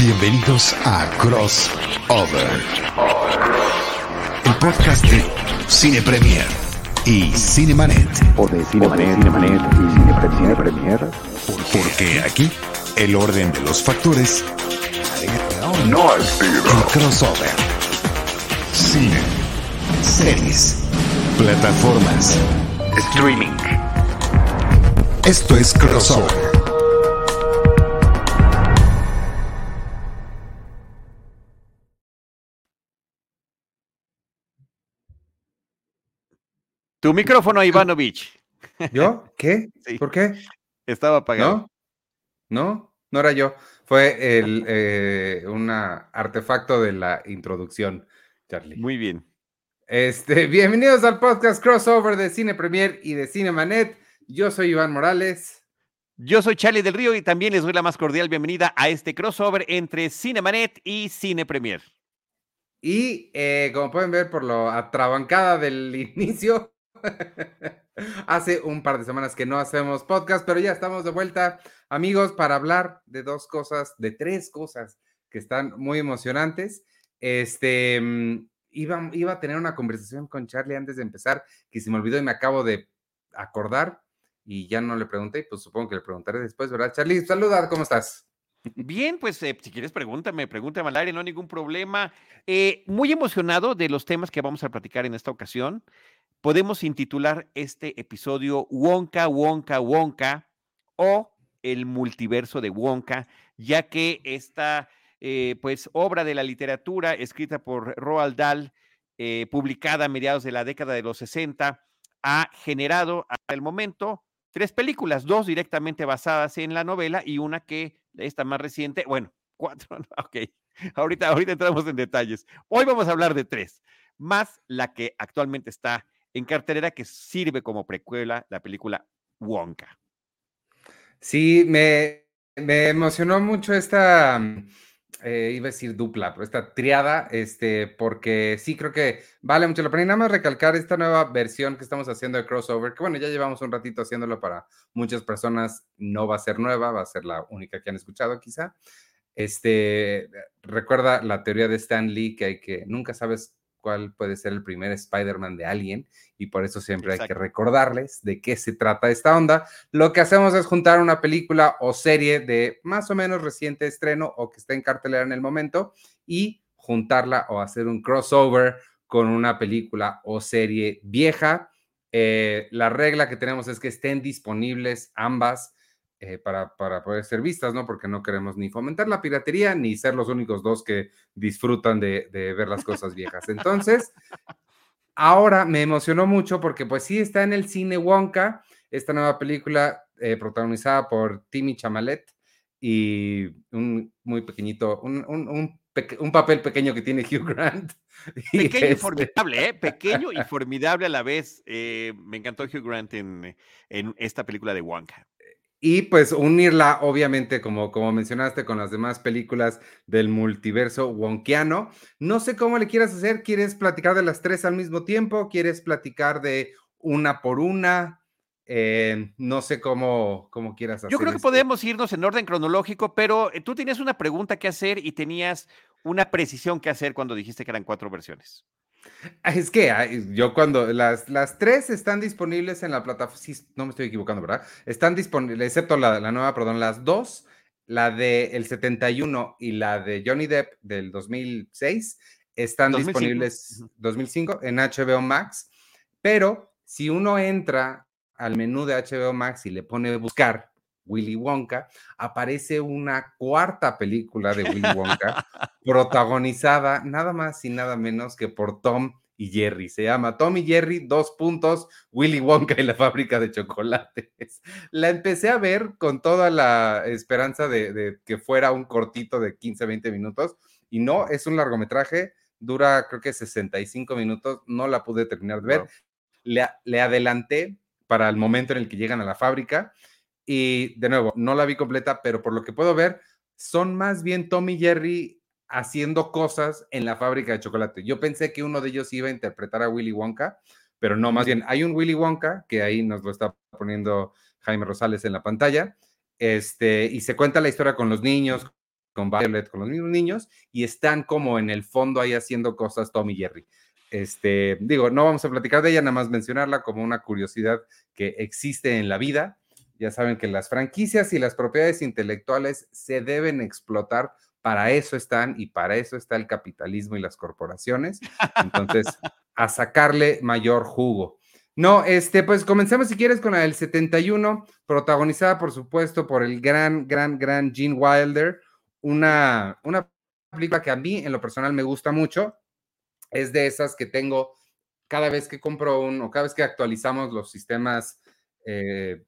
Bienvenidos a Crossover, el podcast de Cine Premier y Cinemanet. O de Cinemanet, Cinemanet y Cine Premier, Premier. Porque aquí el orden de los factores No sido. el crossover. Cine, series, plataformas. Streaming. Esto es Crossover. Tu micrófono, Ivanovich. ¿Yo? ¿Qué? Sí. ¿Por qué? Estaba apagado. ¿No? ¿No? No era yo. Fue el, eh, un artefacto de la introducción, Charlie. Muy bien. Este, bienvenidos al podcast crossover de Cine Premier y de Cinemanet. Yo soy Iván Morales. Yo soy Charlie del Río y también les doy la más cordial bienvenida a este crossover entre Cinemanet y Cine Premier. Y eh, como pueden ver por lo atrabancada del inicio, hace un par de semanas que no hacemos podcast, pero ya estamos de vuelta, amigos, para hablar de dos cosas, de tres cosas que están muy emocionantes. Este, mm, iba, iba a tener una conversación con Charlie antes de empezar, que se me olvidó y me acabo de acordar y ya no le pregunté, pues supongo que le preguntaré después, ¿verdad? Charlie, saluda, ¿cómo estás? Bien, pues eh, si quieres pregúntame, pregúntame al aire, no hay ningún problema. Eh, muy emocionado de los temas que vamos a platicar en esta ocasión. Podemos intitular este episodio Wonka, Wonka, Wonka o el multiverso de Wonka, ya que esta eh, pues obra de la literatura escrita por Roald Dahl, eh, publicada a mediados de la década de los 60, ha generado hasta el momento tres películas, dos directamente basadas en la novela y una que esta más reciente, bueno, cuatro, ok, ahorita, ahorita entramos en detalles. Hoy vamos a hablar de tres, más la que actualmente está en cartelera que sirve como precuela, la película Wonka. Sí, me, me emocionó mucho esta, mm, eh, iba a decir dupla, pero esta triada, este, porque sí creo que vale mucho la pena. Y nada más recalcar esta nueva versión que estamos haciendo de crossover, que bueno, ya llevamos un ratito haciéndolo para muchas personas, no va a ser nueva, va a ser la única que han escuchado quizá. Este, recuerda la teoría de Stan Lee, que hay que, nunca sabes cuál puede ser el primer Spider-Man de alguien, y por eso siempre hay que recordarles de qué se trata esta onda. Lo que hacemos es juntar una película o serie de más o menos reciente estreno o que esté en cartelera en el momento y juntarla o hacer un crossover con una película o serie vieja. Eh, la regla que tenemos es que estén disponibles ambas eh, para, para poder ser vistas, ¿no? Porque no queremos ni fomentar la piratería ni ser los únicos dos que disfrutan de, de ver las cosas viejas. Entonces, ahora me emocionó mucho porque pues sí está en el cine Wonka, esta nueva película eh, protagonizada por Timmy Chamalet y un muy pequeñito, un, un- un peque- un papel pequeño que tiene Hugh Grant. Pequeño y este, formidable, ¿eh? Pequeño y formidable a la vez. Eh, me encantó Hugh Grant en, en esta película de Wonka. Y pues unirla, obviamente, como, como mencionaste, con las demás películas del multiverso wonkiano. No sé cómo le quieras hacer. ¿Quieres platicar de las tres al mismo tiempo? ¿Quieres platicar de una por una? Eh, no sé cómo, cómo quieras hacer. Yo creo que esto. podemos irnos en orden cronológico, pero eh, tú tenías una pregunta que hacer y tenías una precisión que hacer cuando dijiste que eran cuatro versiones. Ah, Es que ay, yo cuando las, las tres están disponibles en la plataforma, sí, no me estoy equivocando, ¿verdad? Están disponibles, excepto la, la nueva, perdón, las dos, la del 71 y la de Johnny Depp del 2006, están 2005. disponibles Ujú. 2005 en HBO Max, pero si uno entra al menú de HBO Max y le pone buscar Willy Wonka, aparece una cuarta película de Willy Wonka protagonizada nada más y nada menos que por Tom y Jerry. Se llama Tom y Jerry, dos puntos, Willy Wonka y la fábrica de chocolates. La empecé a ver con toda la esperanza de, de que fuera un cortito de 15, 20 minutos y no, es un largometraje, dura creo que 65 minutos, no la pude terminar de ver. Wow. Le, le adelanté para el momento en el que llegan a la fábrica y de nuevo, no la vi completa, pero por lo que puedo ver, son más bien Tom y Jerry haciendo cosas en la fábrica de chocolate. Yo pensé que uno de ellos iba a interpretar a Willy Wonka, pero no, más bien hay un Willy Wonka, que ahí nos lo está poniendo Jaime Rosales en la pantalla, este, y se cuenta la historia con los niños, con Violet, con los mismos niños, y están como en el fondo ahí haciendo cosas Tom y Jerry. Este, digo, no vamos a platicar de ella, nada más mencionarla como una curiosidad que existe en la vida. Ya saben que las franquicias y las propiedades intelectuales se deben explotar, para eso están y para eso está el capitalismo y las corporaciones. Entonces, a sacarle mayor jugo. No, este, pues comencemos si quieres con la del 71, protagonizada por supuesto por el gran, gran, gran Gene Wilder, una, una película que a mí en lo personal me gusta mucho, es de esas que tengo cada vez que compro un, o cada vez que actualizamos los sistemas eh,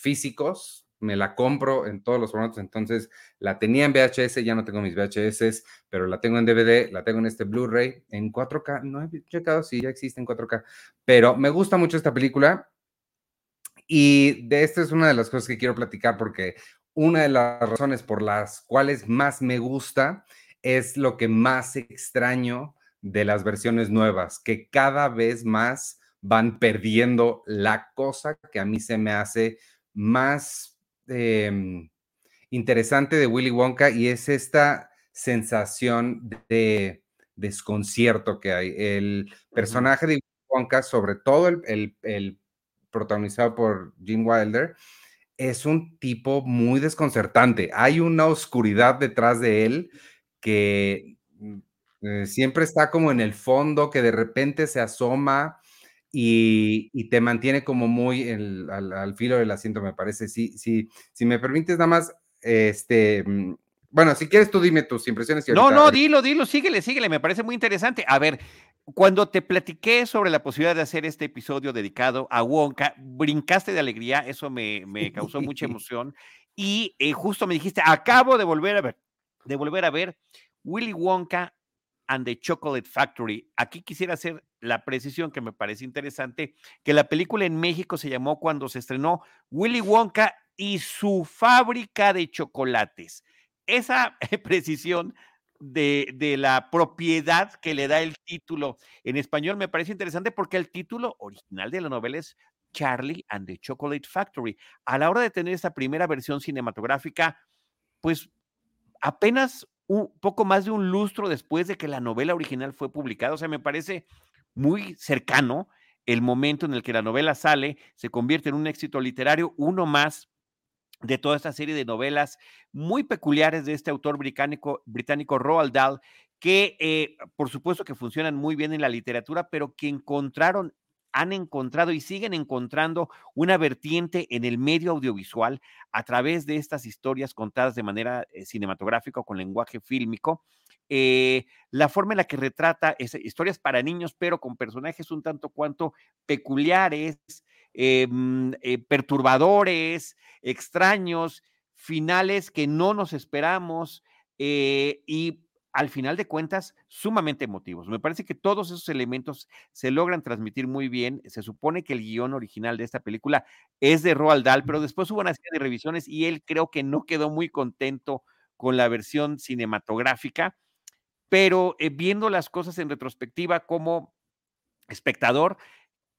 físicos, me la compro en todos los formatos. Entonces, la tenía en VHS, ya no tengo mis VHS, pero la tengo en DVD, la tengo en este Blu-ray, en 4K. No he checado si ya existe en 4K, pero me gusta mucho esta película. Y de esta es una de las cosas que quiero platicar porque una de las razones por las cuales más me gusta es lo que más extraño de las versiones nuevas, que cada vez más van perdiendo la cosa que a mí se me hace más em, interesante de Willy Wonka y es esta sensación de desconcierto que hay. El personaje de Willy Wonka, sobre todo el, el protagonizado por Gene Wilder, es un tipo muy desconcertante. Hay una oscuridad detrás de él que mm, eh, siempre está como en el fondo, que de repente se asoma y, te mantiene como muy al, filo del asiento, me parece. Sí, sí, si me permites nada más, este, mm, bueno, si quieres tú dime tus impresiones. no, no, dilo, dilo, síguele, síguele, me parece muy interesante. A ver, cuando te platiqué sobre la posibilidad de hacer este episodio dedicado a Wonka, brincaste de alegría, eso me, causó mucha emoción. Y eh, justo me dijiste, acabo de volver a ver, de volver a ver Willy Wonka and the Chocolate Factory. Aquí quisiera hacer la precisión que me parece interesante, que la película en México se llamó cuando se estrenó Willy Wonka y su fábrica de chocolates. Esa precisión de, de, la propiedad que le da el título en español me parece interesante porque el título original de la novela es Charlie and the Chocolate Factory. A la hora de tener esta primera versión cinematográfica, pues apenas un poco más de un lustro después de que la novela original fue publicada. O sea, me parece muy cercano el momento en el que la novela sale, se convierte en un éxito literario, uno más de toda esta serie de novelas muy peculiares de este autor británico, británico Roald Dahl, que eh, por supuesto que funcionan muy bien en la literatura, pero que encontraron han encontrado y siguen encontrando una vertiente en el medio audiovisual a través de estas historias contadas de manera eh, cinematográfica con lenguaje fílmico. Eh, la forma en la que retrata historias para niños, pero con personajes un tanto cuanto peculiares, eh, mm, perturbadores, extraños, finales que no nos esperamos y al final de cuentas, sumamente emotivos. Me parece que todos esos elementos se logran transmitir muy bien. Se supone que el guion original de esta película es de Roald Dahl, pero después hubo una serie de revisiones y él creo que no quedó muy contento con la versión cinematográfica, pero eh, viendo las cosas en retrospectiva como espectador,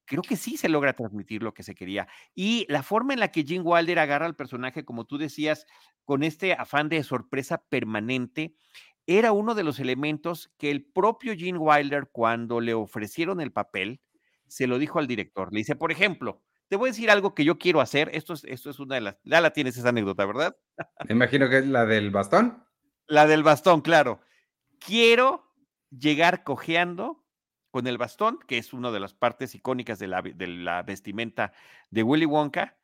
creo que sí se logra transmitir lo que se quería. Y la forma en la que Jim Wilder agarra al personaje, como tú decías, con este afán de sorpresa permanente, era uno de los elementos que el propio Gene Wilder, cuando le ofrecieron el papel, se lo dijo al director. Le dice, por ejemplo, te voy a decir algo que yo quiero hacer. Esto es, esto es una de las. Ya la tienes esa anécdota, ¿verdad? Me imagino que es la del bastón. La del bastón, claro. Quiero llegar cojeando con el bastón, que es una de las partes icónicas de la, de la vestimenta de Willy Wonka,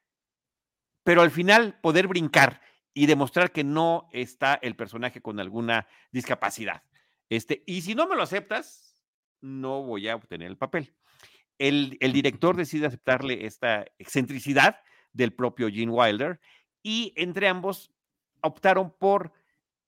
pero al final poder brincar y demostrar que no está el personaje con alguna discapacidad. Este, y si no me lo aceptas, no voy a obtener el papel. El, el director decide aceptarle esta excentricidad del propio Gene Wilder y entre ambos optaron por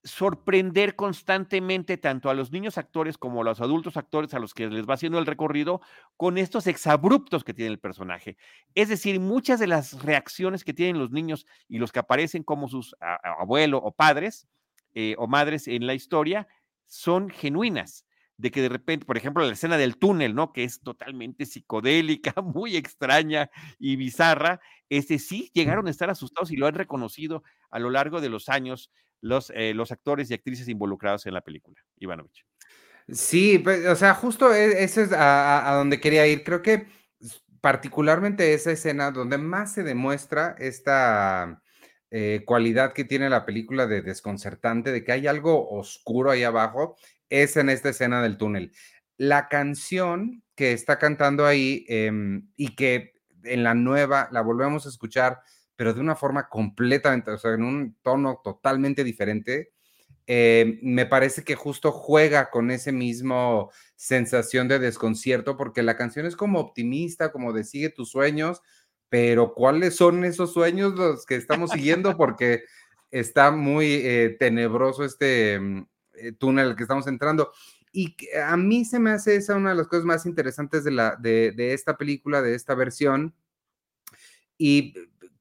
sorprender constantemente tanto a los niños actores como a los adultos actores a los que les va haciendo el recorrido con estos exabruptos que tiene el personaje. Es decir, muchas de las reacciones que tienen los niños y los que aparecen como sus abuelos o padres eh, o madres en la historia son genuinas de que de repente, por ejemplo, la escena del túnel, ¿no? Que es totalmente psicodélica, muy extraña y bizarra, este sí llegaron a estar asustados y lo han reconocido a lo largo de los años los, eh, los actores y actrices involucrados en la película. Ivanovich. Sí, pues, o sea, justo e, ese es a, a donde quería ir. Creo que particularmente esa escena donde más se demuestra esta eh, cualidad que tiene la película de desconcertante, de que hay algo oscuro ahí abajo, es en esta escena del túnel. La canción que está cantando ahí em, y que en la nueva la volvemos a escuchar, pero de una forma completamente, o sea, en un tono totalmente diferente, eh, me parece que justo juega con ese mismo sensación de desconcierto, porque la canción es como optimista, como de sigue tus sueños, pero ¿cuáles son esos sueños los que estamos siguiendo? Porque está muy eh, tenebroso este mm, eh, túnel que estamos entrando. Y a mí se me hace esa una de las cosas más interesantes de, la, de, de esta película, de esta versión. Y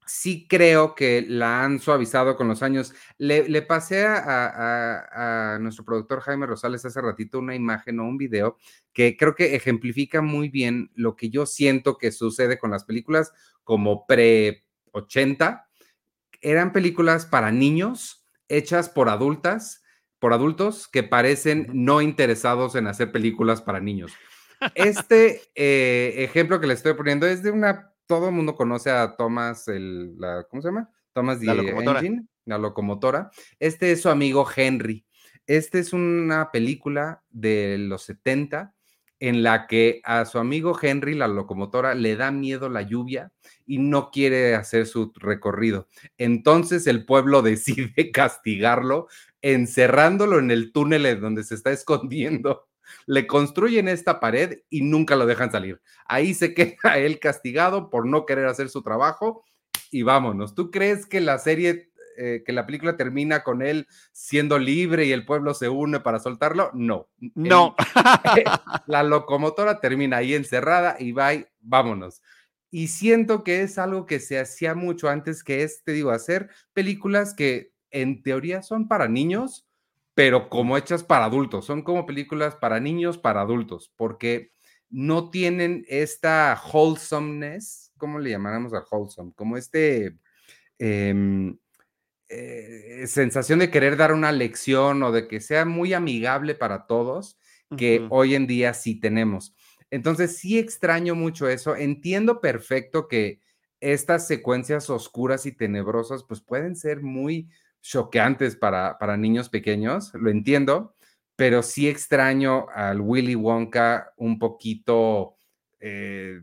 sí creo que la han suavizado con los años. Le, pasé a, nuestro productor Jaime Rosales hace ratito una imagen o un video que creo que ejemplifica muy bien lo que yo siento que sucede con las películas como pre-80. Eran películas para niños hechas por adultas, por adultos que parecen no interesados en hacer películas para niños. Este eh, ejemplo que le estoy poniendo es de una todo el mundo conoce a Thomas, el, la, ¿cómo se llama? Thomas la locomotora. Engine, la locomotora. Este es su amigo Henry. Esta es una película de los 70 en la que a su amigo Henry, la locomotora, le da miedo la lluvia y no quiere hacer su recorrido. Entonces el pueblo decide castigarlo encerrándolo en el túnel donde se está escondiendo le construyen esta pared y nunca lo dejan salir. Ahí se queda él castigado por no querer hacer su trabajo y vámonos. ¿Tú crees que la serie, eh, que la película termina con él siendo libre y el pueblo se une para soltarlo? No. No. la locomotora termina ahí encerrada y y vámonos. Y siento que es algo que se hacía mucho antes, que es, te digo, hacer películas que en teoría son para niños, pero como hechas para adultos. Son como películas para niños, para adultos, porque no tienen esta wholesomeness, ¿cómo le llamaremos a wholesome? Como este em, eh, sensación de querer dar una lección o de que sea muy amigable para todos, que hoy en día sí tenemos. Entonces sí extraño mucho eso. Entiendo perfecto que estas secuencias oscuras y tenebrosas pues pueden ser muy choqueantes para, para niños pequeños, lo entiendo, pero sí extraño al Willy Wonka un poquito, eh,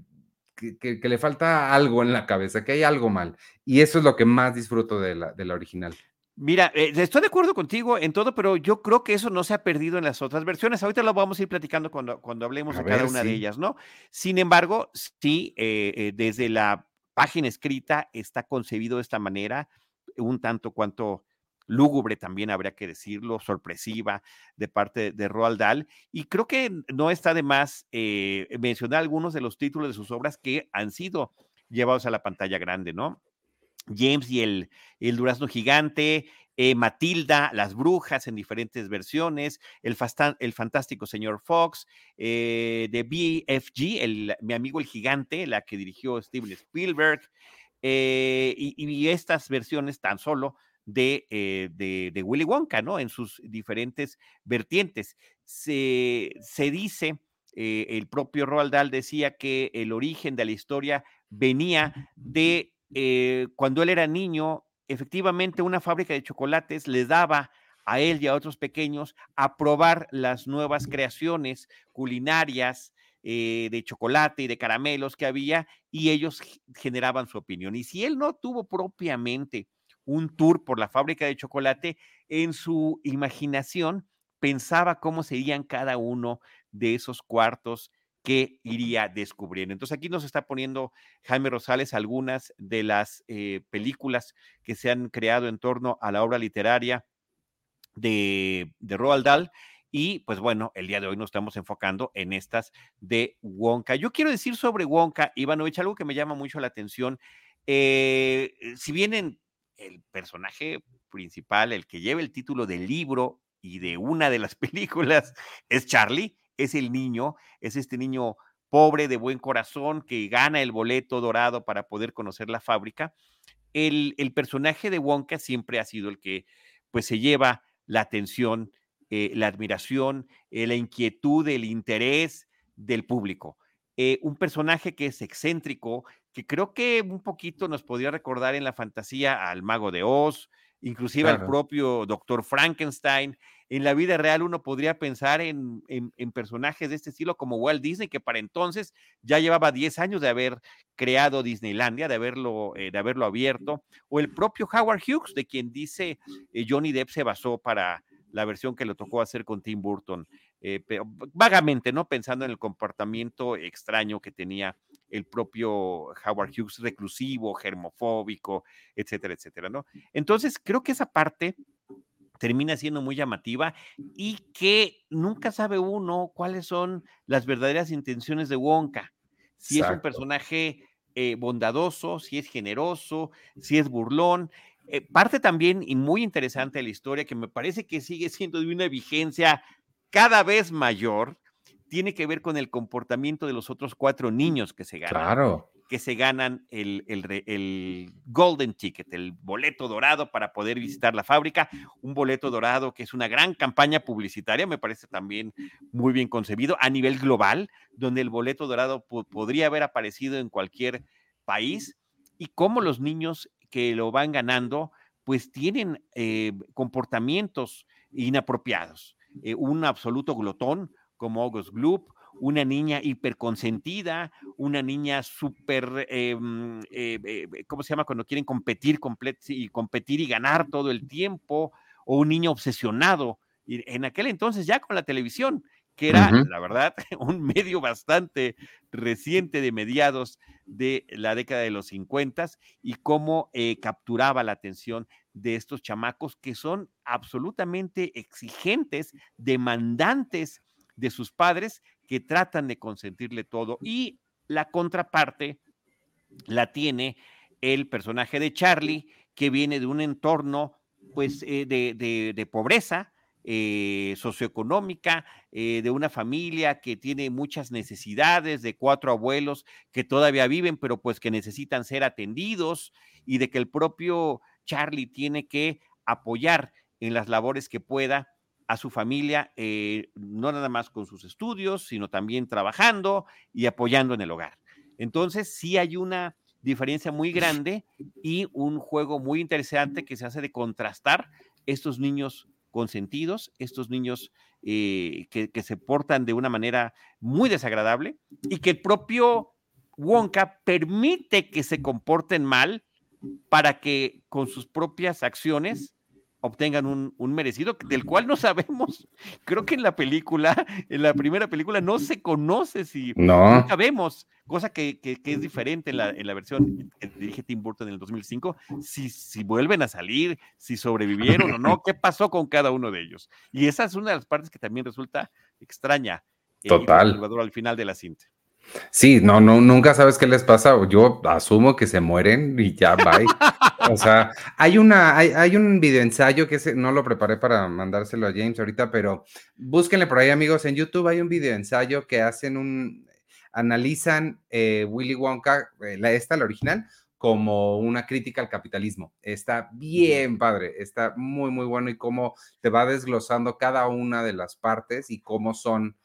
que, le falta algo en la cabeza, que hay algo mal. Y eso es lo que más disfruto de la, de la original. Mira, eh, estoy de acuerdo contigo en todo, pero yo creo que eso no se ha perdido en las otras versiones. Ahorita lo vamos a ir platicando cuando, cuando hablemos de cada una de ellas, ¿no? Sin embargo, sí, eh, desde la página escrita está concebido de esta manera un tanto cuanto lúgubre también habría que decirlo, sorpresiva de parte de Roald Dahl. Y creo que no está de más eh, mencionar algunos de los títulos de sus obras que han sido llevados a la pantalla grande, ¿no? James y el, el Durazno Gigante, eh, Matilda, Las Brujas en diferentes versiones, El, Fantástico Señor Fox, eh, de BFG, el, mi amigo el Gigante, la que dirigió Steven Spielberg, y, estas versiones tan solo eh, de, de, Willy Wonka, ¿no? En sus diferentes vertientes. Se, se dice, eh, el propio Roald Dahl decía que el origen de la historia venía de eh, cuando él era niño, efectivamente una fábrica de chocolates le daba a él y a otros pequeños a probar las nuevas creaciones culinarias de chocolate y de caramelos que había y ellos generaban su opinión. Y si él no tuvo propiamente un tour por la fábrica de chocolate, en su imaginación pensaba cómo serían cada uno de esos cuartos que iría descubriendo. Entonces aquí nos está poniendo Jaime Rosales algunas de las eh, películas que se han creado en torno a la obra literaria de, de Roald Dahl. Y pues bueno, el día de hoy nos estamos enfocando en estas de Wonka. Yo quiero decir sobre Wonka, Ivanovich, algo que me llama mucho la atención. Eh, si bien el personaje principal, el que lleva el título del libro y de una de las películas, es Charlie, es el niño, es este niño pobre de buen corazón que gana el boleto dorado para poder conocer la fábrica. El, personaje de Wonka siempre ha sido el que pues se lleva la atención, eh, la admiración, eh, la inquietud, el interés del público. Eh, un personaje que es excéntrico, que creo que un poquito nos podría recordar en la fantasía al mago de Oz, inclusive al propio doctor Frankenstein. En la vida real uno podría pensar en, personajes de este estilo como Walt Disney, que para entonces ya llevaba 10 años de haber creado Disneylandia, de haberlo, eh, de haberlo abierto, o el propio Howard Hughes, de quien dice eh, Johnny Depp se basó para la versión que le tocó hacer con Tim Burton. Eh, pero vagamente, ¿no? Pensando en el comportamiento extraño que tenía el propio Howard Hughes, reclusivo, germofóbico, etcétera, etcétera, ¿no? Entonces, creo que esa parte termina siendo muy llamativa y que nunca sabe uno cuáles son las verdaderas intenciones de Wonka. Si es un personaje eh, bondadoso, si es generoso, si es burlón. Eh, parte también y muy interesante de la historia que me parece que sigue siendo de una vigencia cada vez mayor, tiene que ver con el comportamiento de los otros cuatro niños que se ganan. Claro. Que se ganan el, el, Golden Ticket, el boleto dorado para poder visitar la fábrica. Un boleto dorado que es una gran campaña publicitaria, me parece también muy bien concebido a nivel global, donde el boleto dorado podría haber aparecido en cualquier país y cómo los niños que lo van ganando, pues tienen eh, comportamientos inapropiados. Eh, un absoluto glotón, como August Gloop, una niña hiperconsentida, una niña súper, eh, eh, ¿cómo se llama? Cuando quieren competir y competir y ganar todo el tiempo, o un niño obsesionado. Y en aquel entonces ya con la televisión, que era, la verdad, un medio bastante reciente de mediados de la década de los 50 y cómo eh, capturaba la atención de estos chamacos que son absolutamente exigentes, demandantes de sus padres que tratan de consentirle todo. Y la contraparte la tiene el personaje de Charlie, que viene de un entorno pues eh, de, pobreza, eh, socioeconómica, eh, de una familia que tiene muchas necesidades, de cuatro abuelos que todavía viven, pero pues que necesitan ser atendidos, y de que el propio Charlie tiene que apoyar en las labores que pueda a su familia, eh, no nada más con sus estudios, sino también trabajando y apoyando en el hogar. Entonces, sí hay una diferencia muy grande y un juego muy interesante que se hace de contrastar estos niños consentidos, estos niños eh, que, que, se portan de una manera muy desagradable y que el propio Wonka permite que se comporten mal para que con sus propias acciones obtengan un, merecido, del cual no sabemos. Creo que en la película, en la primera película, no se conoce si no sabemos, cosa que, es diferente en la, en la, versión que dirige Tim Burton en el 2005, si, si vuelven a salir, si sobrevivieron o no, qué pasó con cada uno de ellos. Y esa es una de las partes que también resulta extraña. Eh, Total. al final de la cinta. Sí, no, no, nunca sabes qué les pasa. Yo asumo que se mueren y ya va. o sea, hay una, hay, hay un video ensayo que no lo preparé para mandárselo a James ahorita, pero búsquenle por ahí, amigos. En YouTube hay un video ensayo que hacen un, analizan eh, Willy Wonka, eh, la, esta, la original, como una crítica al capitalismo. Está bien padre, está muy, muy bueno y cómo te va desglosando cada una de las partes y cómo son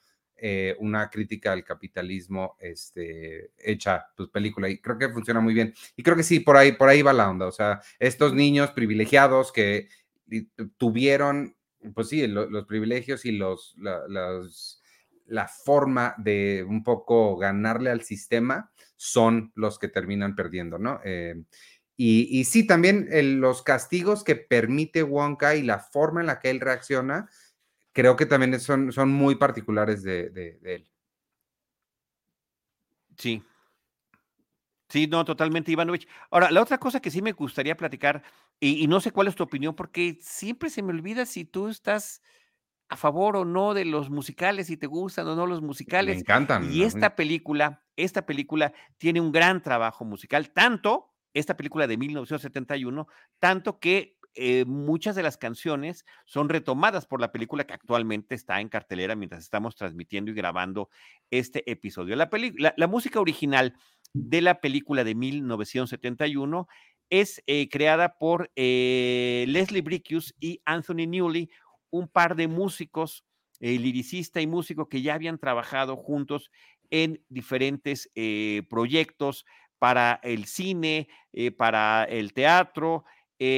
eh, una crítica al capitalismo este, hecha, pues película, y creo que funciona muy bien. Y creo que sí, por ahí, por ahí va la onda, o sea, estos niños privilegiados que tuvieron, pues sí, los privilegios y los, la, forma de un poco ganarle al sistema son los que terminan perdiendo, ¿no? Eh, y, y, sí, también los castigos que permite Wonka y la forma en la que él reacciona, creo que también son, son muy particulares de, él. Sí. Sí, no, totalmente, Ivanovich. Ahora, la otra cosa que sí me gustaría platicar, y, no sé cuál es tu opinión, porque siempre se me olvida si tú estás a favor o no de los musicales, si te gustan o no los musicales. Me encantan. Y esta película, esta película tiene un gran trabajo musical, tanto, esta película de 1971, tanto que eh, muchas de las canciones son retomadas por la película que actualmente está en cartelera mientras estamos transmitiendo y grabando este episodio. La, la música original de la película de 1971 es eh, creada por eh, Leslie Brickus y Anthony Newley, un par de músicos, eh, liricista y músico que ya habían trabajado juntos en diferentes proyectos para el cine, para el teatro,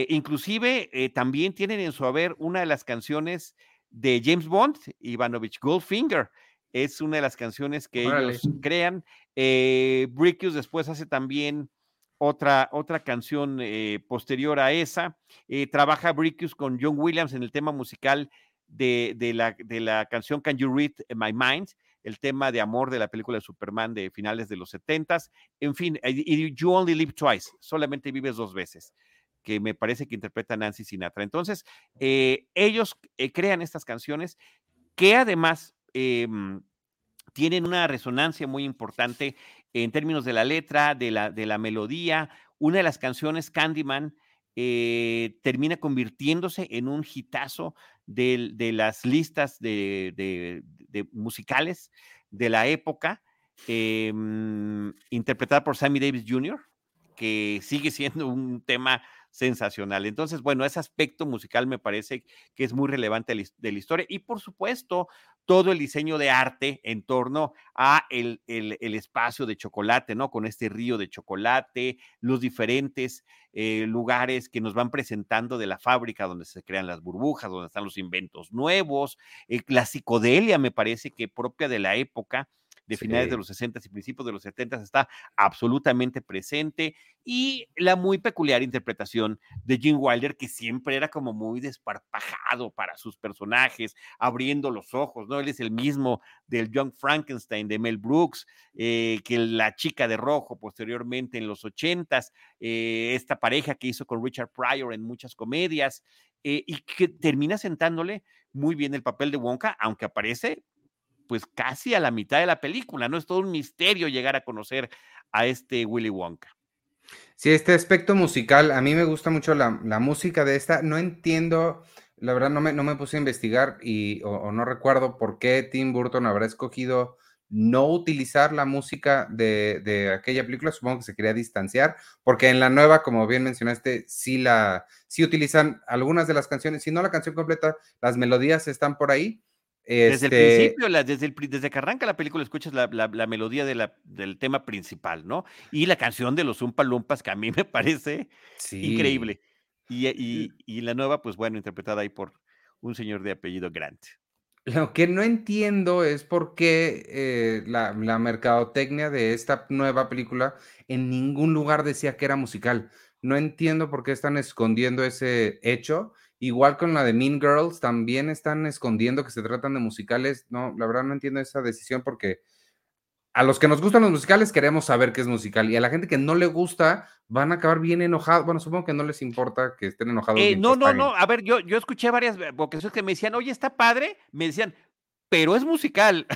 inclusive también tienen en su haber una de las canciones de James Bond, Ivanovich Goldfinger. Es una de las canciones que ellos crean. Eh, después hace también otra, otra canción eh, posterior a esa. Eh, trabaja Brickus con John Williams en el tema musical de, la, de la canción Can You Read My Mind, el tema de amor de la película de Superman de finales de los 70 En fin, You Only Live Twice, solamente vives dos veces que me parece que interpreta Nancy Sinatra. Entonces, eh, ellos crean estas canciones que además em, tienen una resonancia muy importante en términos de la letra, de la, de la melodía. Una de las canciones, Candyman, eh, termina convirtiéndose en un hitazo de, las listas de, musicales de la época, em, interpretada por Sammy Davis Jr., que sigue siendo un tema sensacional. Entonces, bueno, ese aspecto musical me parece que es muy relevante de la historia y por supuesto todo el diseño de arte en torno a el, espacio de chocolate, ¿no? Con este río de chocolate, los diferentes eh, lugares que nos van presentando de la fábrica donde se crean las burbujas, donde están los inventos nuevos, eh, la psicodelia me parece que propia de la época de finales de los 60 y principios de los 70 está absolutamente presente y la muy peculiar interpretación de Jim Wilder que siempre era como muy desparpajado para sus personajes, abriendo los ojos, ¿no? Él es el mismo del Young Frankenstein de Mel Brooks, eh, que la chica de rojo posteriormente en los 80s, eh, esta pareja que hizo con Richard Pryor en muchas comedias eh, y que termina sentándole muy bien el papel de Wonka, aunque aparece pues casi a la mitad de la película, ¿no? Es todo un misterio llegar a conocer a este Willy Wonka. Sí, este aspecto musical, a mí me gusta mucho la, música de esta, no entiendo, la verdad no me, no me puse a investigar y, o, no recuerdo por qué Tim Burton habrá escogido no utilizar la música de, de, aquella película, supongo que se quería distanciar, porque en la nueva, como bien mencionaste, sí, la, sí utilizan algunas de las canciones, si no la canción completa, las melodías están por ahí, desde el este principio, desde, el, desde, que arranca la película, escuchas la, melodía de la, del tema principal, ¿no? Y la canción de los Umpa Lumpas, que a mí me parece increíble. Y, y, la nueva, pues bueno, interpretada ahí por un señor de apellido Grant. Lo que no entiendo es por qué eh, la, la mercadotecnia de esta nueva película en ningún lugar decía que era musical. No entiendo por qué están escondiendo ese hecho Igual con la de Mean Girls, también están escondiendo que se tratan de musicales. No, la verdad no entiendo esa decisión porque a los que nos gustan los musicales queremos saber qué es musical y a la gente que no le gusta van a acabar bien enojados. Bueno, supongo que no les importa que estén enojados. Eh, no, no, no. A ver, yo, yo escuché varias vocaciones que me decían, oye, está padre. Me decían, pero es musical.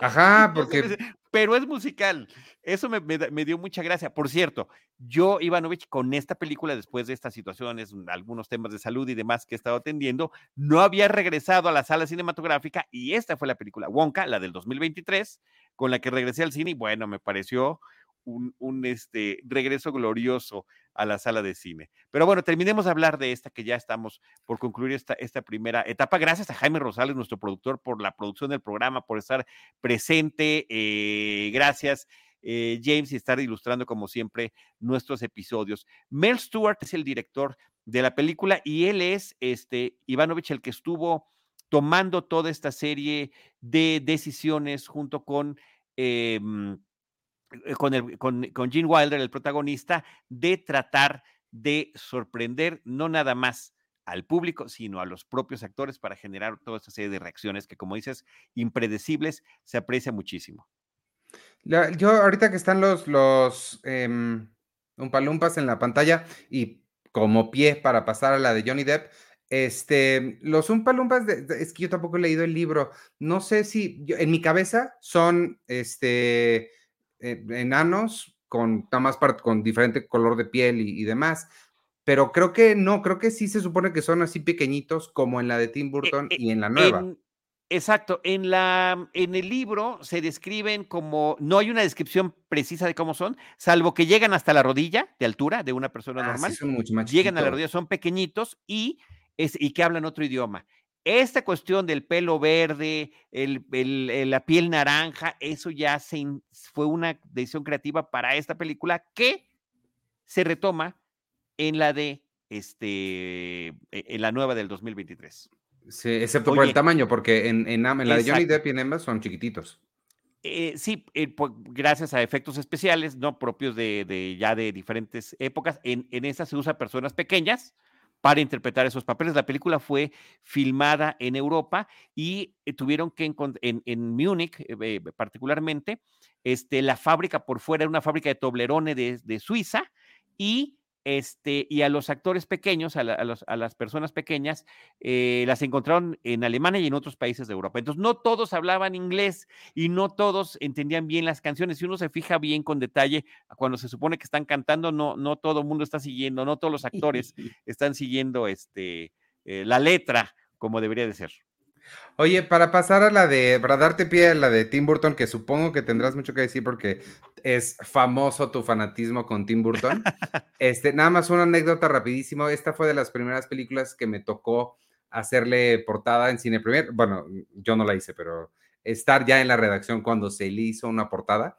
Ajá, porque. Pero es musical. Eso me, dio mucha gracia. Por cierto, yo, Ivanovich, con esta película, después de estas situaciones, algunos temas de salud y demás que he estado atendiendo, no había regresado a la sala cinematográfica y esta fue la película Wonka, la del 2023, con la que regresé al cine y bueno, me pareció un, este, regreso glorioso a la sala de cine. Pero bueno, terminemos de hablar de esta que ya estamos por concluir esta, esta primera etapa. Gracias a Jaime Rosales, nuestro productor, por la producción del programa, por estar presente. Eh, gracias. Eh, James y estar ilustrando como siempre nuestros episodios. Mel Stewart es el director de la película y él es este Ivanovich el que estuvo tomando toda esta serie de decisiones junto con em, con, el, con, con Gene Wilder, el protagonista, de tratar de sorprender no nada más al público, sino a los propios actores para generar toda esta serie de reacciones que, como dices, impredecibles, se aprecia muchísimo. yo ahorita que están los, los um, umpalumpas en la pantalla y como pie para pasar a la de Johnny Depp, este, los umpalumpas, es que yo tampoco he leído el libro, no sé si, en mi cabeza son, este, eh, enanos con, más con diferente color de piel y, demás. Pero creo que no, creo que sí se supone que son así pequeñitos como en la de Tim e, Burton e, y en la nueva. Exacto. En, la, en el libro se describen como, no hay una descripción precisa de cómo son, salvo que llegan hasta la rodilla de altura de una persona Ah, sí, normal. son mucho más llegan a la rodilla, son pequeñitos y, es, y que hablan otro idioma. Esta cuestión del pelo verde, el, el- el- la piel naranja, eso ya se fue una decisión creativa para esta película que se retoma en la de este, e- en la nueva del 2023. Sí, excepto por el tamaño, porque en, en, Am- en la de Johnny. Depp y en Emma son chiquititos. Eh, sí, eh, pues, gracias a efectos especiales, no propios de, de ya de diferentes épocas. En, en esta se usa personas pequeñas para interpretar esos papeles. La película fue filmada en Europa y eh, tuvieron que en, en Múnich, eh, particularmente, este, la fábrica por fuera era una fábrica de Toblerone de, de Suiza y este, y a los actores pequeños, a, la- a los- a las personas pequeñas, eh, las encontraron en Alemania y en otros países de Europa. Entonces, no todos hablaban inglés y no todos entendían bien las canciones. Si uno se fija bien con detalle, cuando se supone que están cantando, no, no todo el mundo está siguiendo, no todos los actores están siguiendo este, eh, la letra como debería de ser. Oye, para pasar a la de, para darte pie a la de Tim Burton, que supongo que tendrás mucho que decir porque es famoso tu fanatismo con Tim Burton. Este, nada más una anécdota rapidísimo. Esta fue de las primeras películas que me tocó hacerle portada en Cine Premier. Bueno, yo no la hice, pero estar ya en la redacción cuando se le hizo una portada.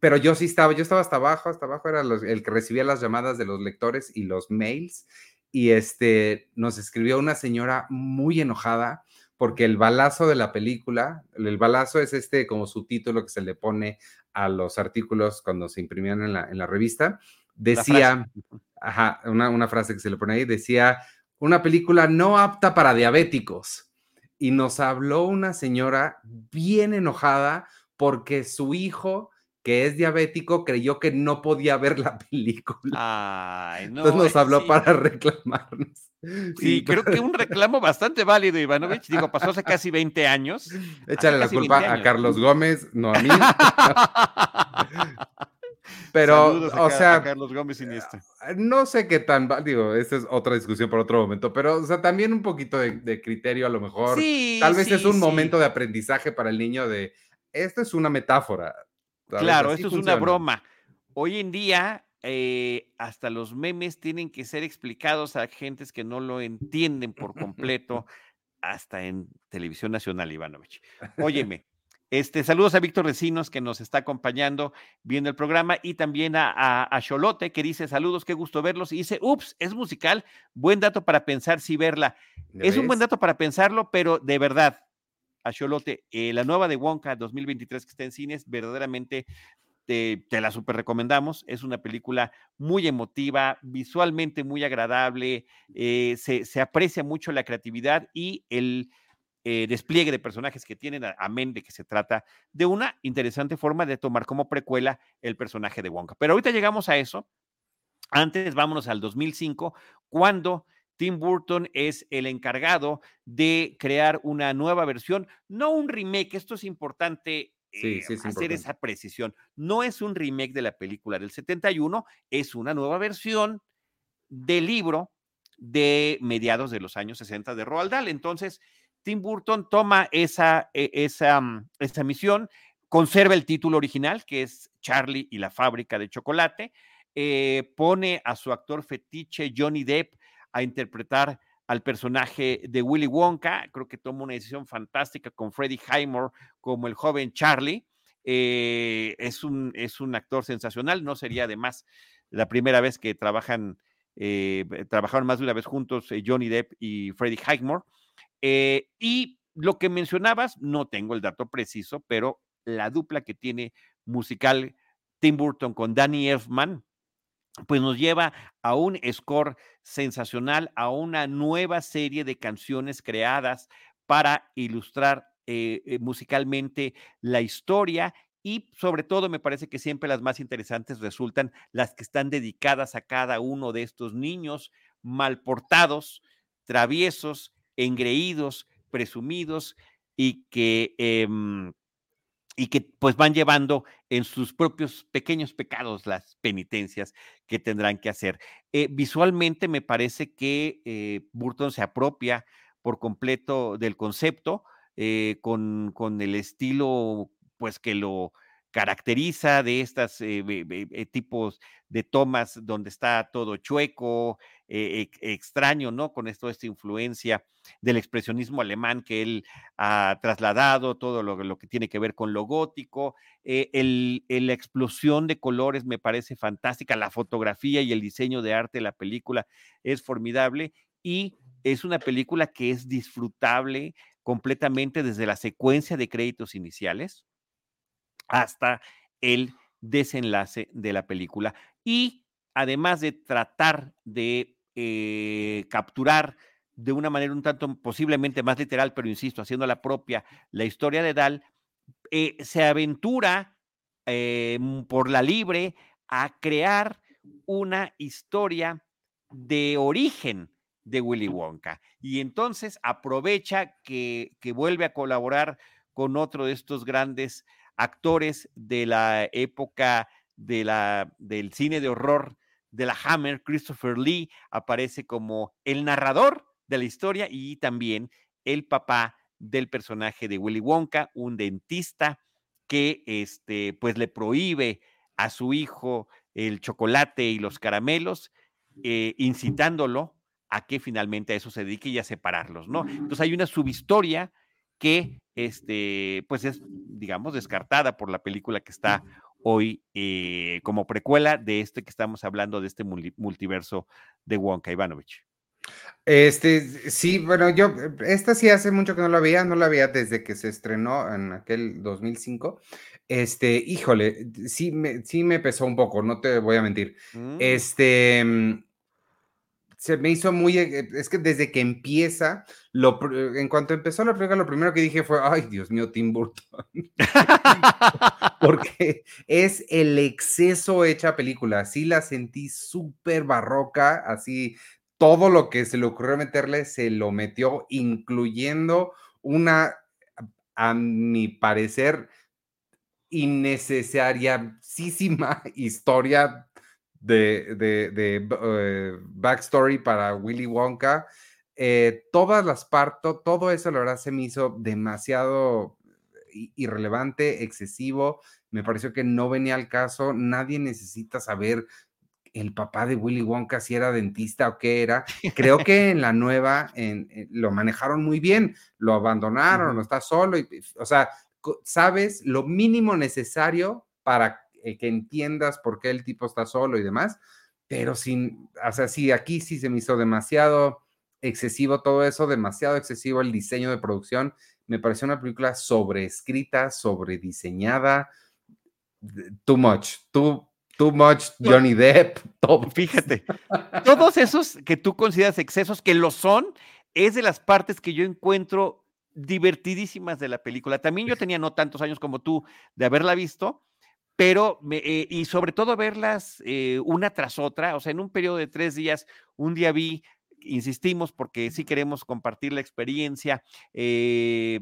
Pero yo sí estaba, yo estaba hasta abajo, hasta abajo era los- el que recibía las llamadas de los lectores y los mails. Y este, nos escribió una señora muy enojada porque el balazo de la película, el balazo es este como subtítulo que se le pone a los artículos cuando se imprimían en la, en la revista, decía, ajá, una, una frase que se le pone ahí, decía, una película no apta para diabéticos. Y nos habló una señora bien enojada porque su hijo, que es diabético, creyó que no podía ver la película. Ay, no. Entonces nos habló sí. para reclamarnos. Sí, creo que un reclamo bastante válido, Ivanovich. Digo, pasó hace casi 20 años. Échale la culpa 20 a. Carlos Gómez, no a mí. Pero, Saludos o a sea, Carlos Gómez Iniesta. no sé qué tan, digo, esta es otra discusión para otro momento, pero, o sea, también un poquito de, de criterio a lo mejor. Sí, Tal vez sí, es un momento de aprendizaje para el niño de, esto es una metáfora. Claro, esto es una broma. Hoy en día, eh, hasta los memes tienen que ser explicados a gentes que no lo entienden por completo, hasta en televisión nacional, Ivanovich. Óyeme, este, saludos a Víctor Recinos que nos está acompañando viendo el programa y también a, a, a Xolote que dice saludos, qué gusto verlos. Y dice, ups, es musical, buen dato para pensar si verla. ¿Ya Es un buen dato para pensarlo, pero de verdad, a Xolote, eh, la nueva de Wonka 2023 que está en cines, verdaderamente te, la super recomendamos. Es una película muy emotiva, visualmente muy agradable, eh, se, se aprecia mucho la creatividad y el eh, despliegue de personajes que tienen, amén de que se trata de una interesante forma de tomar como precuela el personaje de Wonka. Pero ahorita llegamos a eso. Antes, vámonos al 2005, cuando Tim Burton es el encargado de crear una nueva versión, no un remake, esto es importante Sí, eh, sí, es hacer importante. esa precisión. No es un remake de la película del 71, es una nueva versión del libro de mediados de los años 60 de Roald Dahl. Entonces, Tim Burton toma esa, e- esa, mm, esa misión, conserva el título original, que es Charlie y la fábrica de chocolate, eh, pone a su actor fetiche Johnny Depp a interpretar al personaje de Willy Wonka, creo que toma una decisión fantástica con Freddie Highmore como el joven Charlie, eh, es, un, es un actor sensacional, no sería además la primera vez que trabajan, eh, trabajaron más de una vez juntos eh, Johnny Depp y Freddie Highmore. Y lo que mencionabas, no tengo el dato preciso, pero la dupla que tiene musical Tim Burton con Danny Elfman, pues nos lleva a un score sensacional, a una nueva serie de canciones creadas para ilustrar eh, eh, musicalmente la historia y sobre todo me parece que siempre las más interesantes resultan las que están dedicadas a cada uno de estos niños mal portados, traviesos, engreídos, presumidos y que... em, y que pues van llevando en sus propios pequeños pecados las penitencias que tendrán que hacer. Eh, visualmente me parece que eh, Burton se apropia por completo del concepto, eh, con, con el estilo pues que lo caracteriza de estos tipos de tomas donde está todo chueco, extraño, ¿no? Con esto, esta influencia del expresionismo alemán que él ha trasladado, todo lo, que tiene que ver con lo gótico, el, la explosión de colores me parece fantástica, la fotografía y el diseño de arte de la película es formidable y es una película que es disfrutable completamente desde la secuencia de créditos iniciales hasta el desenlace de la película. Y además de tratar de eh, capturar de una manera un tanto posiblemente más literal, pero insisto, haciendo la propia la historia de Dal, eh, se aventura eh, por la libre a crear una historia de origen de Willy Wonka. Y entonces aprovecha que, que vuelve a colaborar con otro de estos grandes actores de la época de la, del cine de horror de la Hammer, Christopher Lee, aparece como el narrador de la historia y también el papá del personaje de Willy Wonka, un dentista que este, pues le prohíbe a su hijo el chocolate y los caramelos, eh, incitándolo a que finalmente a eso se dedique y a separarlos, ¿no? Entonces hay una subhistoria que este, pues es, digamos, descartada por la película que está hoy eh, como precuela de este que estamos hablando, de este multiverso de Wonka Ivanovich. Este, sí, bueno, yo, esta sí hace mucho que no la veía, no la veía desde que se estrenó en aquel 2005. Este, híjole, sí me, sí me pesó un poco, no te voy a mentir. Mm. Este, mm, se me hizo muy, eh, es que desde que empieza, lo, en cuanto empezó la película, lo primero que dije fue, ay, Dios mío, Tim Burton. Porque es el exceso hecha película, así la sentí súper barroca, así todo lo que se le ocurrió meterle se lo metió, incluyendo una, a mi parecer, innecesariísima historia de, de, eh, backstory para Willy Wonka. Eh, todas las partes, todo eso la verdad se me hizo demasiado irrelevante, excesivo. Me pareció que no venía al caso. Nadie necesita saber el papá de Willy Wonka si era dentista o qué era. Creo que en la nueva en, lo manejaron muy bien. Lo abandonaron, no está solo. Y, o sea, sabes lo mínimo necesario para eh, que entiendas por qué el tipo está solo y demás, pero sin, o sea, sí, aquí sí se me hizo demasiado excesivo todo eso, demasiado excesivo el diseño de producción. Me pareció una película sobreescrita, sobrediseñada, too much, too, too much Johnny Depp, todo. Fíjate, todos esos que tú consideras excesos, que lo son, es de las partes que yo encuentro divertidísimas de la película. También yo tenía no tantos años como tú de haberla visto, pero, eh, y sobre todo verlas eh, una tras otra, o sea, en un periodo de tres días, un día vi, insistimos porque sí queremos compartir la experiencia, eh,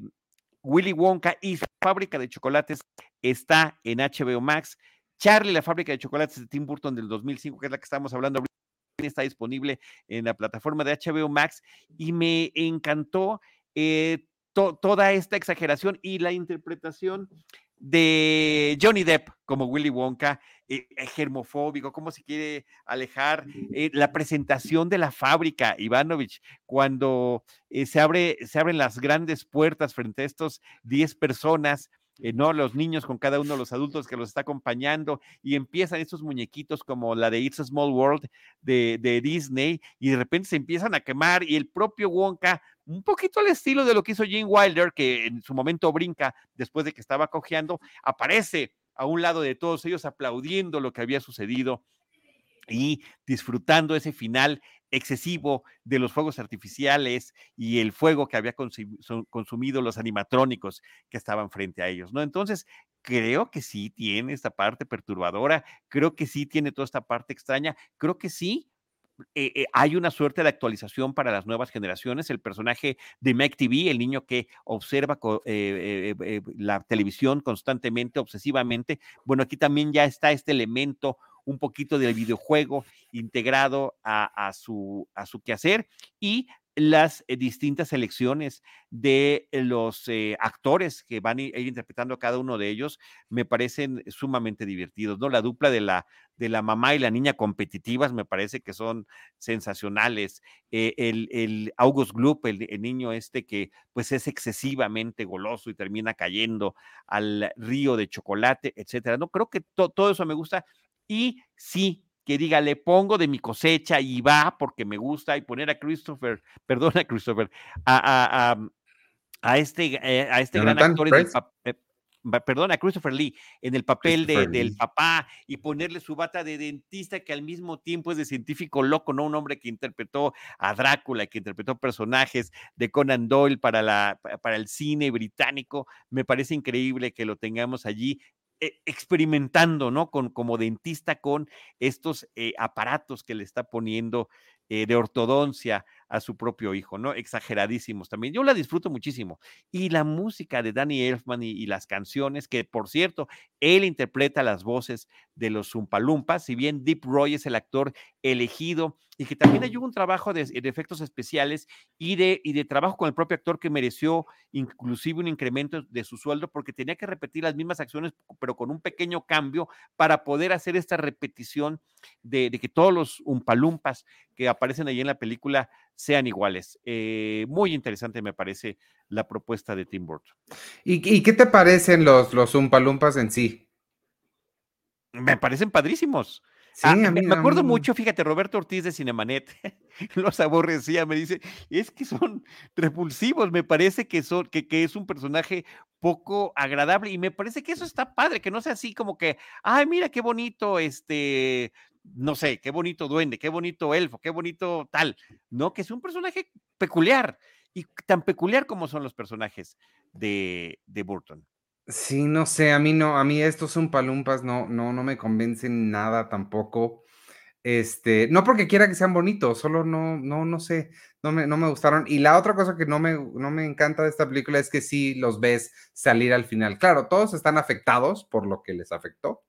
Willy Wonka y su fábrica de chocolates está en HBO Max. Charlie, la fábrica de chocolates de Tim Burton del 2005, que es la que estamos hablando está disponible en la plataforma de HBO Max y me encantó toda esta exageración y la interpretación de Johnny Depp como Willy Wonka, eh, eh, germofóbico, cómo se quiere alejar, eh, la presentación de la fábrica, Ivanovich, cuando se, abre, se abren las grandes puertas frente a estos 10 personas eh, ¿no? Los niños con cada uno de los adultos que los está acompañando y empiezan estos muñequitos como la de It's a Small World de, de, Disney y de repente se empiezan a quemar y el propio Wonka, un poquito al estilo de lo que hizo Gene Wilder, que en su momento brinca después de que estaba cojeando, aparece a un lado de todos ellos aplaudiendo lo que había sucedido y disfrutando ese final excesivo de los fuegos artificiales y el fuego que había consumido los animatrónicos que estaban frente a ellos, ¿no? Entonces, creo que sí tiene esta parte perturbadora, creo que sí tiene toda esta parte extraña, creo que sí. Eh, eh, hay una suerte de actualización para las nuevas generaciones. El personaje de Mac TV, el niño que observa eh, la televisión constantemente, obsesivamente, bueno, aquí también ya está este elemento un poquito del videojuego integrado a, su, a su quehacer y las eh, distintas selecciones de los eh, actores que van a ir interpretando a cada uno de ellos me parecen sumamente divertidos, ¿no? La dupla de la, de la mamá y la niña competitivas me parece que son sensacionales. Eh, el, el, August Gloop, el, niño este que pues es excesivamente goloso y termina cayendo al río de chocolate, etcétera. No, creo que todo eso me gusta. Y sí, que diga, le pongo de mi cosecha y va porque me gusta y poner a Christopher, perdona Christopher, a, a, a, a este, eh, a este gran actor en el eh, perdón, a Christopher Lee en el papel de, del papá y ponerle su bata de dentista que al mismo tiempo es de científico loco, ¿no? Un hombre que interpretó a Drácula, que interpretó personajes de Conan Doyle para, la, para el cine británico. Me parece increíble que lo tengamos allí experimentando, ¿no? Con, como dentista con estos eh, aparatos que le está poniendo eh, de ortodoncia a su propio hijo, ¿no? Exageradísimos también. Yo la disfruto muchísimo. Y la música de Danny Elfman y, y, las canciones, que por cierto, él interpreta las voces de los Zumpalumpas, si bien Deep Roy es el actor elegido y que también hay un trabajo de, de, efectos especiales y de, y de trabajo con el propio actor que mereció inclusive un incremento de su sueldo porque tenía que repetir las mismas acciones, pero con un pequeño cambio para poder hacer esta repetición de, de que todos los Umpalumpas que aparecen ahí en la película sean iguales. Eh, muy interesante me parece la propuesta de Tim Burton. ¿Y, y qué te parecen los, los Umpalumpas en sí? Me parecen padrísimos. Sí, ah, mí, me acuerdo mucho, fíjate, Roberto Ortiz de Cinemanet los aborrecía, me dice, es que son repulsivos, me parece que, son, que, que, es un personaje poco agradable y me parece que eso está padre, que no sea así como que, ay, mira qué bonito, este, no sé, qué bonito duende, qué bonito elfo, qué bonito tal, ¿no? Que es un personaje peculiar y tan peculiar como son los personajes de, de Burton. Sí, no sé, a mí no, a mí estos son palumpas, no, no, no me convencen nada tampoco. Este, no porque quiera que sean bonitos, solo no, no, no sé, no me, no me gustaron. Y la otra cosa que no me, no me encanta de esta película es que sí los ves salir al final. Claro, todos están afectados por lo que les afectó,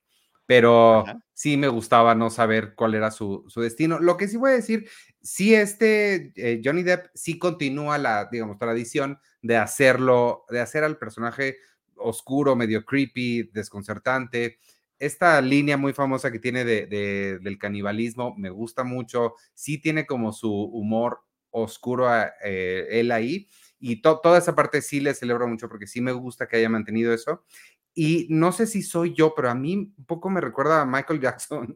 pero Ajá. sí me gustaba no saber cuál era su, su, destino. Lo que sí voy a decir, sí este eh, Johnny Depp sí continúa la, digamos, tradición de hacerlo, de hacer al personaje oscuro, medio creepy, desconcertante. Esta línea muy famosa que tiene de, de, del canibalismo me gusta mucho. Sí tiene como su humor oscuro a, eh, él ahí. Y to, toda esa parte sí le celebro mucho porque sí me gusta que haya mantenido eso. Y no sé si soy yo, pero a mí un poco me recuerda a Michael Jackson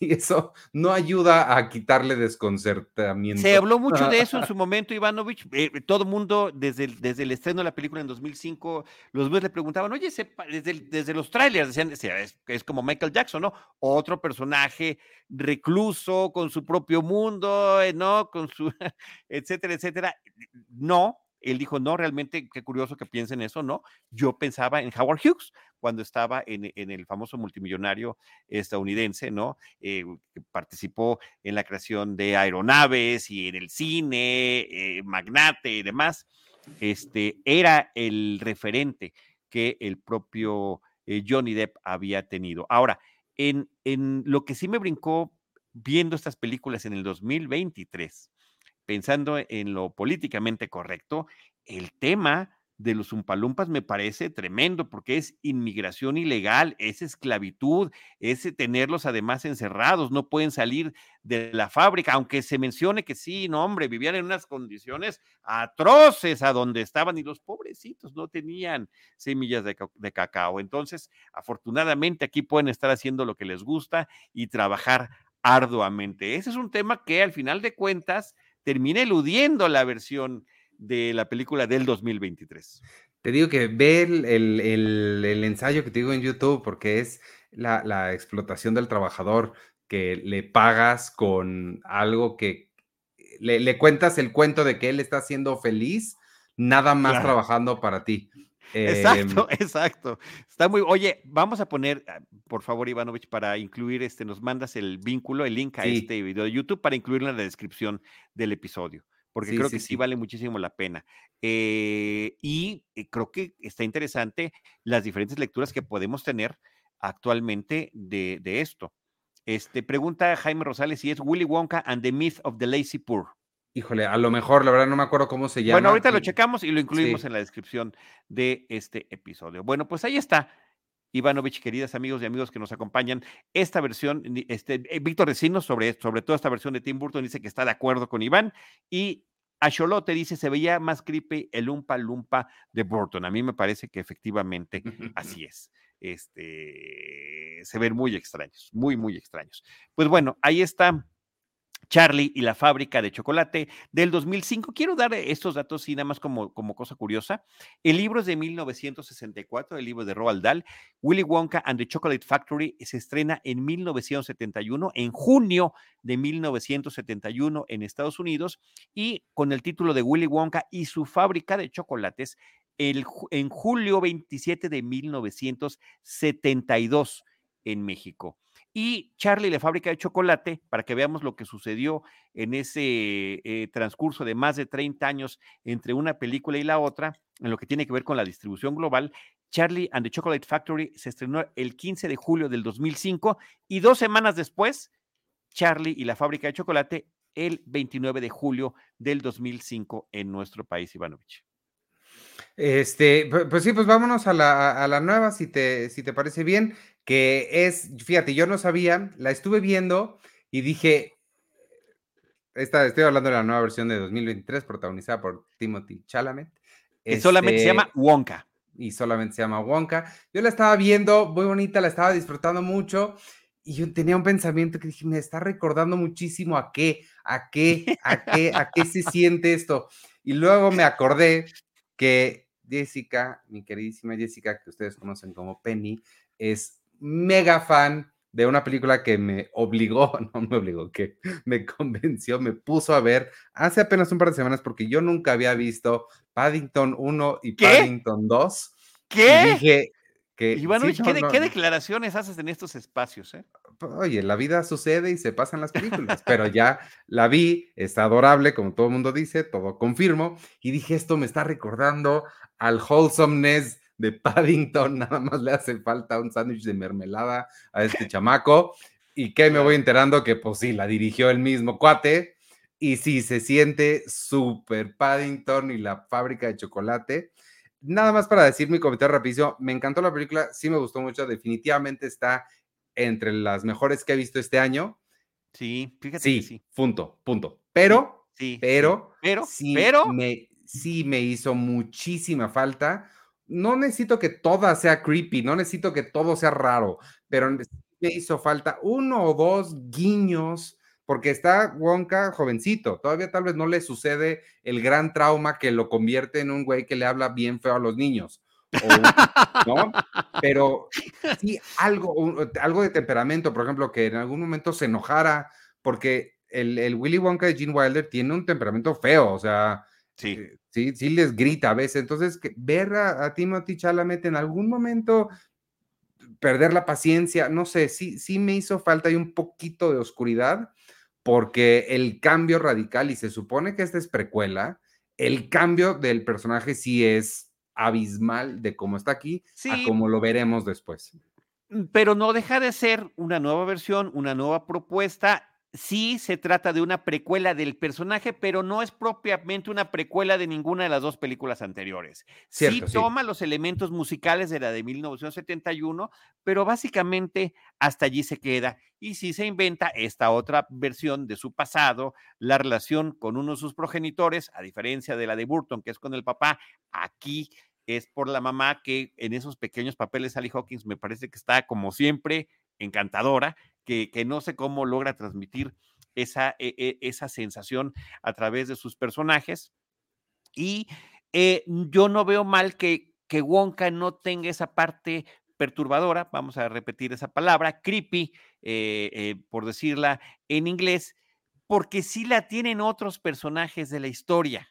y eso no ayuda a quitarle desconcertamiento. Se habló mucho de eso en su momento, Ivanovich. Eh, todo el mundo, desde el, desde el estreno de la película en 2005, los medios le preguntaban, oye, se, desde, desde, los trailers decían, decía, es, es, como Michael Jackson, ¿no? Otro personaje recluso, con su propio mundo, eh, ¿no? Con su, etcétera, etcétera. No, él dijo, no, realmente, qué curioso que piensen eso, ¿no? Yo pensaba en Howard Hughes cuando estaba en, en el famoso multimillonario estadounidense, ¿no? Eh, participó en la creación de aeronaves y en el cine, eh, magnate y demás. Este, era el referente que el propio eh, Johnny Depp había tenido. Ahora, en, en lo que sí me brincó viendo estas películas en el 2023, pensando en lo políticamente correcto, el tema de los umpalumpas me parece tremendo porque es inmigración ilegal, es esclavitud, es tenerlos además encerrados, no pueden salir de la fábrica, aunque se mencione que sí, no hombre, vivían en unas condiciones atroces a donde estaban y los pobrecitos no tenían semillas de, de cacao. Entonces, afortunadamente aquí pueden estar haciendo lo que les gusta y trabajar arduamente. Ese es un tema que al final de cuentas termina eludiendo la versión de la película del 2023. Te digo que ve el, el, el, el ensayo que te digo en YouTube porque es la, la, explotación del trabajador que le pagas con algo que le, le, cuentas el cuento de que él está siendo feliz, nada más claro. trabajando para ti. Exacto, eh, exacto. Está muy. Oye, vamos a poner, ah, por favor, Ivanovich, para incluir este, nos mandas el vínculo, el link a sí. este video de YouTube para incluirlo en la descripción del episodio, porque sí, creo sí, que sí, vale muchísimo la pena. Eh, y eh, creo que está interesante las diferentes lecturas que podemos tener actualmente de, de esto. Este, pregunta Jaime Rosales si es Willy Wonka and the Myth of the Lazy Poor. Híjole, a lo mejor, la verdad no me acuerdo cómo se llama. Bueno, ahorita lo checamos y lo incluimos Sí. en la descripción de este episodio. Bueno, pues ahí está. Ivanovich, queridas amigos y amigos que nos acompañan, esta versión, este, eh, Víctor Recinos sobre, sobre todo esta versión de Tim Burton dice que está de acuerdo con Iván y Acholote dice se veía más creepy el Umpa Lumpa de Burton. A mí me parece que efectivamente así es. Este, se ven muy extraños, muy, muy extraños. Pues bueno, ahí está Charlie y la fábrica de chocolate del 2005. Quiero dar estos datos, sí, nada más como, como cosa curiosa. El libro es de 1964, el libro de Roald Dahl. Willy Wonka and the Chocolate Factory se estrena en 1971, en junio de 1971 en Estados Unidos, y con el título de Willy Wonka y su fábrica de chocolates el, en julio 27 de 1972 en México. Y Charlie la fábrica de chocolate, para que veamos lo que sucedió en ese eh, transcurso de más de 30 años entre una película y la otra, en lo que tiene que ver con la distribución global, Charlie and the Chocolate Factory se estrenó el 15 de julio del 2005 y dos semanas después, Charlie y la fábrica de chocolate el 29 de julio del 2005 en nuestro país, Ivanovich. Este, pu- pues sí, pues vámonos a la, a la nueva, si te, si te parece bien, que es, fíjate, yo no sabía, la estuve viendo y dije, esta, estoy hablando de la nueva versión de 2023, protagonizada por Timothy Chalamet. Que solamente se Este, llama Wonka. y solamente se llama Wonka. Yo la estaba viendo, muy bonita, la estaba disfrutando mucho y yo tenía un pensamiento que dije, me está recordando muchísimo a qué, a qué, a qué, a qué se siente esto. Y luego me acordé que Jessica, mi queridísima Jessica, que ustedes conocen como Penny, es mega fan de una película que me obligó, no me obligó, que me convenció, me puso a ver hace apenas un par de semanas porque yo nunca había visto Paddington 1 y ¿Qué? Paddington 2. Y ¿Qué? dije que... sí, Ivanovich, no, ¿qué, no, qué no, declaraciones haces en estos espacios? eh? Oye, la vida sucede y se pasan las películas, pero ya la vi, está adorable, como todo el mundo dice, todo confirmo, y dije, esto me está recordando al wholesomeness de Paddington, nada más le hace falta un sándwich de mermelada a este chamaco, y que me voy enterando que pues sí, la dirigió el mismo cuate, y sí, se siente súper Paddington y la fábrica de chocolate. Nada más para decir mi comentario rapidísimo, me encantó la película, sí me gustó mucho, definitivamente está entre las mejores que he visto este año. Sí, fíjate Sí, que sí. punto, punto. Pero, Sí, sí. pero, pero, sí pero, me, sí me hizo muchísima falta. No necesito que toda sea creepy, no necesito que todo sea raro, pero me hizo falta uno o dos guiños, porque está Wonka jovencito, todavía tal vez no le sucede el gran trauma que lo convierte en un güey que le habla bien feo a los niños. o ¿no? Pero sí, algo, un- algo de temperamento, por ejemplo, que en algún momento se enojara, porque el, el Willy Wonka de Gene Wilder tiene un temperamento feo, o sea, sí. eh, sí, sí les grita a veces. Entonces, que ver a, a Timothy Chalamet en algún momento perder la paciencia, no sé, sí, sí me hizo falta y un poquito de oscuridad, porque el cambio radical, y se supone que esta es precuela, el cambio del personaje sí es abismal de cómo está aquí a cómo lo veremos después. Pero no deja de ser una nueva versión, una nueva propuesta. Sí se trata de una precuela del personaje, pero no es propiamente una precuela de ninguna de las dos películas anteriores. Cierto, sí sí. toma los elementos musicales de la de 1971, pero básicamente hasta allí se queda. Y sí se inventa esta otra versión de su pasado, la relación con uno de sus progenitores, a diferencia de la de Burton, que es con el papá, aquí es por la mamá que en esos pequeños papeles Sally Hawkins me parece que está como siempre encantadora, que, que no sé cómo logra transmitir esa, e- e- esa sensación a través de sus personajes. Y eh, yo no veo mal que, que Wonka no tenga esa parte perturbadora, vamos a repetir esa palabra, creepy, eh, eh, por decirla en inglés, porque sí la tienen otros personajes de la historia,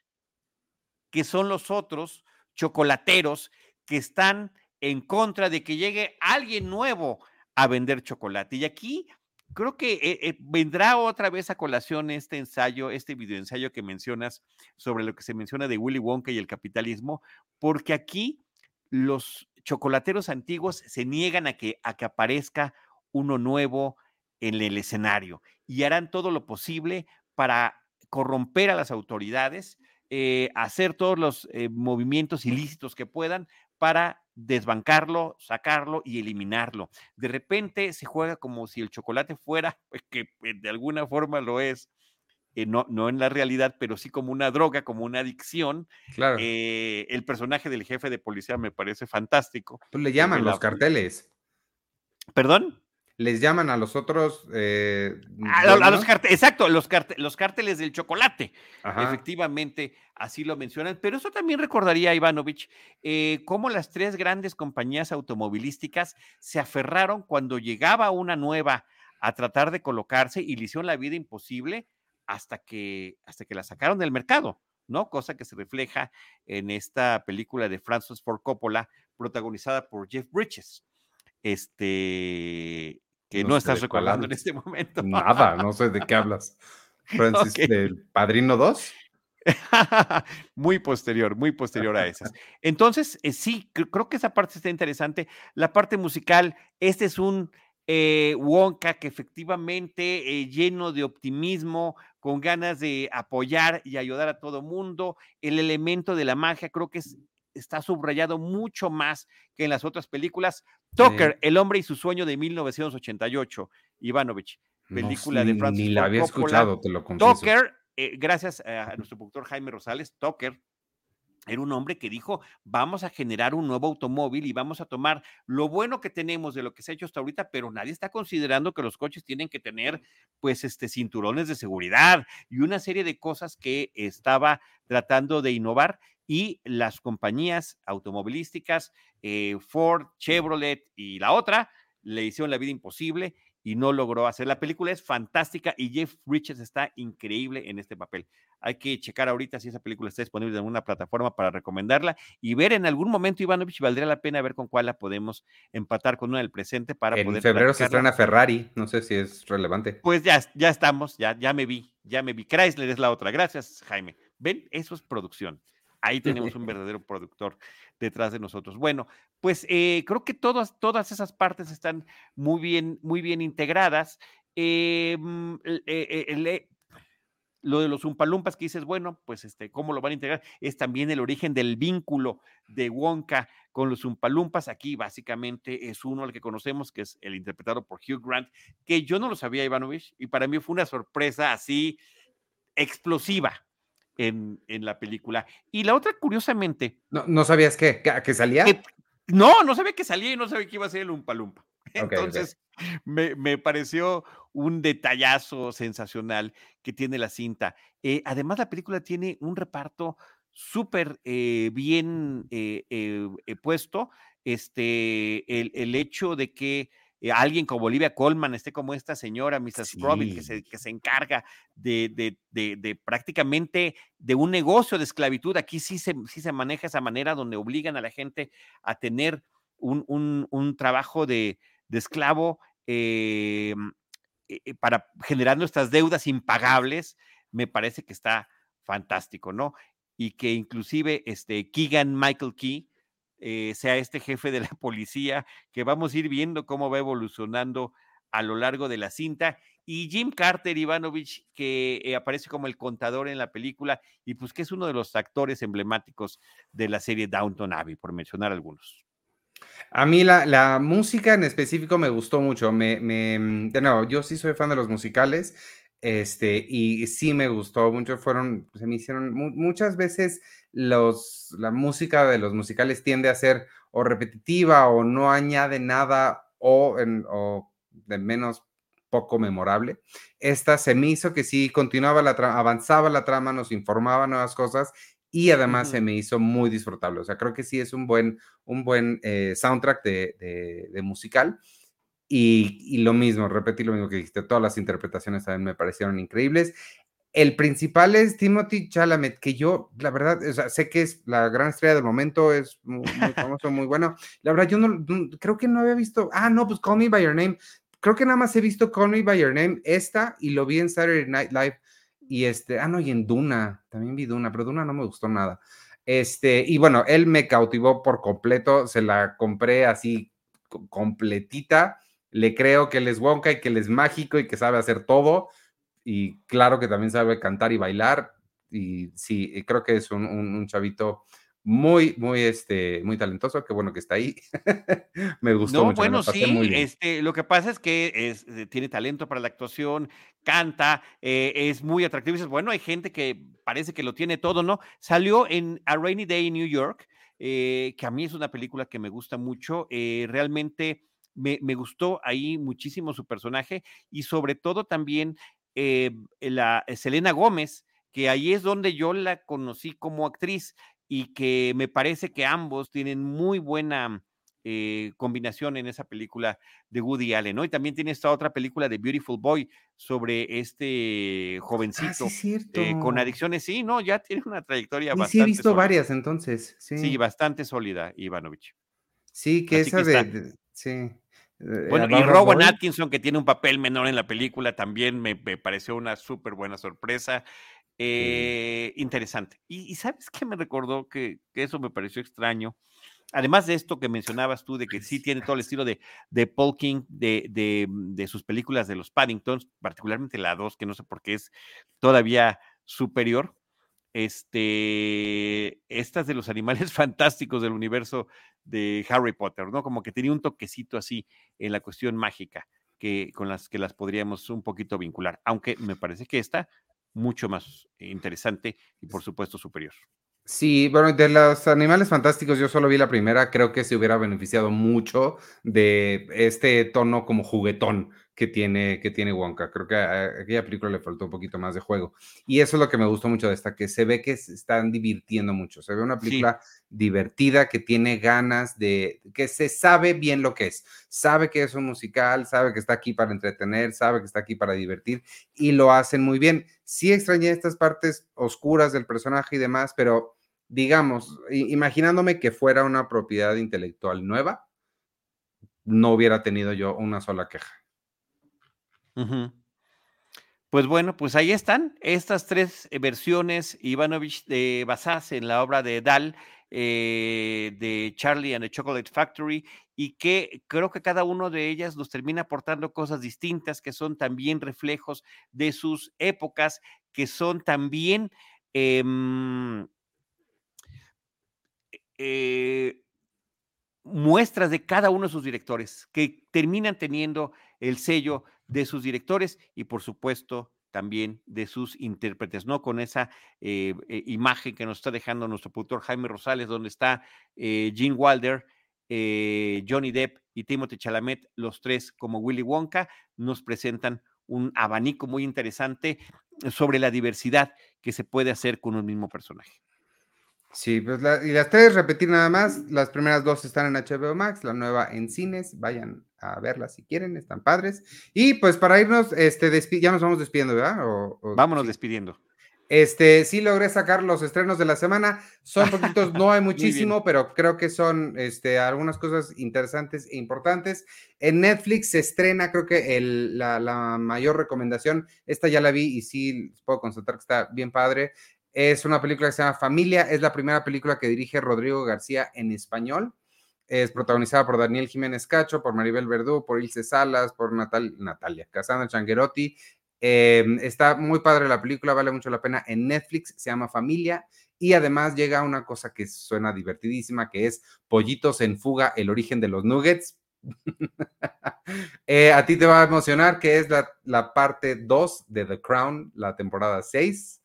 que son los otros chocolateros que están en contra de que llegue alguien nuevo a vender chocolate. Y aquí creo que eh, eh, vendrá otra vez a colación este ensayo, este videoensayo que mencionas sobre lo que se menciona de Willy Wonka y el capitalismo, porque aquí los chocolateros antiguos se niegan a que, a que aparezca uno nuevo en el escenario y harán todo lo posible para corromper a las autoridades, eh, hacer todos los movimientos ilícitos que puedan para desbancarlo, sacarlo y eliminarlo. De repente se juega como si el chocolate fuera, pues, que de alguna forma lo es, eh, no, no en la realidad, pero sí como una droga, como una adicción. Claro. Eh, el personaje del jefe de policía me parece fantástico. Pues le llaman la- los carteles. ¿Perdón? Les llaman a los otros. eh, A, a los cárteles, exacto, los, cárte- los cárteles del chocolate. Ajá. Efectivamente, así lo mencionan. Pero eso también recordaría a Ivanovich eh, cómo las tres grandes compañías automovilísticas se aferraron cuando llegaba una nueva a tratar de colocarse y le hicieron la vida imposible hasta que, hasta que la sacaron del mercado, ¿no? Cosa que se refleja en esta película de Francis Ford Coppola, protagonizada por Jeff Bridges. Este, que No estás recordando en este momento. Nada, no sé de qué hablas. Francis, del Padrino 2. muy posterior, muy posterior a esas. Entonces, eh, sí, cre- creo que esa parte está interesante. La parte musical, este es un eh, Wonka que efectivamente eh, lleno de optimismo, con ganas de apoyar y ayudar a todo mundo. El elemento de la magia creo que es- está subrayado mucho más que en las otras películas. Tucker, El hombre y su sueño de 1988, Ivanovich. No, película de Francis Ni la había Coppola. escuchado, te lo confieso. Tucker, eh, gracias a nuestro productor Jaime Rosales, Tucker era un hombre que dijo, vamos a generar un nuevo automóvil y vamos a tomar lo bueno que tenemos de lo que se ha hecho hasta ahorita, pero nadie está considerando que los coches tienen que tener pues este cinturones de seguridad y una serie de cosas que estaba tratando de innovar y las compañías automovilísticas, eh, Ford, Chevrolet y la otra, le hicieron la vida imposible y no logró hacer. La película es fantástica y Jeff Bridges está increíble en este papel. Hay que checar ahorita si esa película está disponible en alguna plataforma para recomendarla y ver en algún momento, Ivanovich, valdría la pena ver con cuál la podemos empatar con una del presente para En poder. febrero se estrena Ferrari. No sé si es relevante. Pues ya, ya estamos, ya, ya me vi, ya me vi. Chrysler es la otra. Gracias, Jaime. Ven, eso es producción. Ahí tenemos un verdadero productor detrás de nosotros. Bueno, pues eh, creo que todas, todas esas partes están muy bien, muy bien integradas. Eh, mm, eh, lo de los Umpalumpas que dices, bueno, pues este, ¿cómo lo van a integrar? Es también el origen del vínculo de Wonka con los Umpalumpas. Aquí básicamente es uno al que conocemos, que es el interpretado por Hugh Grant, que yo no lo sabía, Ivanovich, y para mí fue una sorpresa así explosiva en, en la película. Y la otra, curiosamente, ¿No, no sabías qué? ¿Que, que salía? que- no, no sabía que salía y no sabía que iba a ser el Umpalumpa. ok. Entonces, Me, me pareció un detallazo sensacional que tiene la cinta. Eh, además, la película tiene un reparto súper eh, bien eh, puesto. Este, el, el hecho de que eh, alguien como Olivia Colman esté como esta señora, Mrs. Robin, que se, Sí. que se encarga de, de- de- de prácticamente de un negocio de esclavitud. Aquí sí se, sí se maneja esa manera donde obligan a la gente a tener un, un- un trabajo de, esclavo eh, eh, eh, para generando estas deudas impagables, me parece que está fantástico, ¿no? Y que inclusive este Keegan Michael Key eh, sea este jefe de la policía, que vamos a ir viendo cómo va evolucionando a lo largo de la cinta. Y Jim Carter Ivanovich, que eh, aparece como el contador en la película y pues que es uno de los actores emblemáticos de la serie Downton Abbey, por mencionar algunos. A mí la, la música en específico me gustó mucho. Me, me, de nuevo, yo sí soy fan de los musicales. Este, y sí me gustó mucho. Fueron, se me hicieron mu- muchas veces los, la música de los musicales tiende a ser o repetitiva o no añade nada o, en- o de menos poco memorable. Esta se me hizo que sí continuaba la trama, avanzaba la trama, nos informaba nuevas cosas y además se me hizo muy disfrutable. O sea, creo que sí es un buen, un buen eh, soundtrack de, de- de musical. Y, y lo mismo, repetí lo mismo que dijiste, todas las interpretaciones también me parecieron increíbles. El principal es Timothy Chalamet, que yo, la verdad, o sea, sé que es la gran estrella del momento, es muy, muy famoso, muy bueno. La verdad, yo no, no- creo que no había visto, ah, no, pues Call Me By Your Name. Creo que nada más he visto Call Me By Your Name, esta, y lo vi en Saturday Night Live, y este, ah, no, y en Duna, también vi Duna, pero Duna no me gustó nada. Este, y bueno, él me cautivó por completo, se la compré así co- completita, le creo que él es Wonka y que él es mágico y que sabe hacer todo, y claro que también sabe cantar y bailar. Y sí, creo que es un, un chavito muy, muy, este, muy talentoso, qué bueno que está ahí. me gustó no, mucho. Bueno, sí, este, lo que pasa es que es, eh, tiene talento para la actuación, canta, eh, es muy atractivo. Y bueno, hay gente que parece que lo tiene todo, ¿no? Salió en A Rainy Day in New York, eh, que a mí es una película que me gusta mucho. realmente me, me, gustó ahí muchísimo su personaje y sobre todo también la Selena Gómez, que ahí es donde yo la conocí como actriz y que me parece que ambos tienen muy buena eh, combinación en esa película de Woody Allen, ¿no? Y también tiene esta otra película de Beautiful Boy sobre este Ah, jovencito sí, eh, cierto. con adicciones. Sí, no, ya tiene una trayectoria Sí, bastante sí, he visto sólida. varias entonces. Sí, Sí, bastante sólida, Ivanovich. Sí, que Así esa que de- sí. eh, Bueno, y Rowan Boy. Atkinson, que tiene un papel menor en la película, también me, me pareció una súper buena sorpresa. Eh, interesante. Y, y ¿sabes qué me recordó? Que, que eso me pareció extraño. Además de esto que mencionabas tú, de que sí tiene todo el estilo de, de Paul King, de, de, de sus películas de los Paddingtons, particularmente la 2, que no sé por qué es todavía superior. Este, estas de los animales fantásticos del universo de Harry Potter, ¿no? Como que tenía un toquecito así en la cuestión mágica que con las que las podríamos un poquito vincular, aunque me parece que esta mucho más interesante y por supuesto superior. Sí, bueno, de los animales fantásticos yo solo vi la primera, creo que se hubiera beneficiado mucho de este tono como juguetón que tiene, que tiene Wonka. Creo que a aquella película le faltó un poquito más de juego. Y eso es lo que me gustó mucho de esta, que se ve que se están divirtiendo mucho. Se ve una Sí. película divertida, que tiene ganas de, que se sabe bien lo que es. Sabe que es un musical, sabe que está aquí para entretener, sabe que está aquí para divertir y lo hacen muy bien. Sí extrañé estas partes oscuras del personaje y demás, pero digamos, imaginándome que fuera una propiedad intelectual nueva, no hubiera tenido yo una sola queja. Pues bueno, pues ahí están estas tres eh, versiones, Ivanovich, de, basadas en la obra de Dahl, eh, de Charlie and the Chocolate Factory, y que creo que cada una de ellas nos termina aportando cosas distintas, que son también reflejos de sus épocas, que son también em, eh, muestras de cada uno de sus directores, que terminan teniendo el sello de sus directores y por supuesto también de sus intérpretes, ¿no? Con esa eh, eh, imagen que nos está dejando nuestro productor Jaime Rosales, donde está eh, Gene Wilder, Johnny Depp y Timothy Chalamet, los tres como Willy Wonka, nos presentan un abanico muy interesante sobre la diversidad que se puede hacer con un mismo personaje. Sí, pues y las tres, repetir nada más, las primeras dos están en HBO Max, la nueva en cines, vayan a verlas si quieren, están padres. Y pues para irnos, este, ya nos vamos despidiendo, ¿verdad? O- o- Vámonos sí. despidiendo. Este, sí logré sacar los estrenos de la semana. Son poquitos, no hay muchísimo, pero creo que son este, algunas cosas interesantes e importantes. En Netflix se estrena, creo que el- la, la mayor recomendación, esta ya la vi y sí puedo constatar que está bien padre. Es una película que se llama Familia, es la primera película que dirige Rodrigo García en español. Es protagonizada por Daniel Jiménez Cacho, por Maribel Verdú, por Ilse Salas, por Natal- Natalia Casandra Changuerotti. Eh, está muy padre la película, vale mucho la pena en Netflix, se llama Familia y además llega una cosa que suena divertidísima, que es Pollitos en Fuga, el origen de los nuggets. Eh, a ti te va a emocionar que es la, la parte 2 de The Crown, la temporada 6.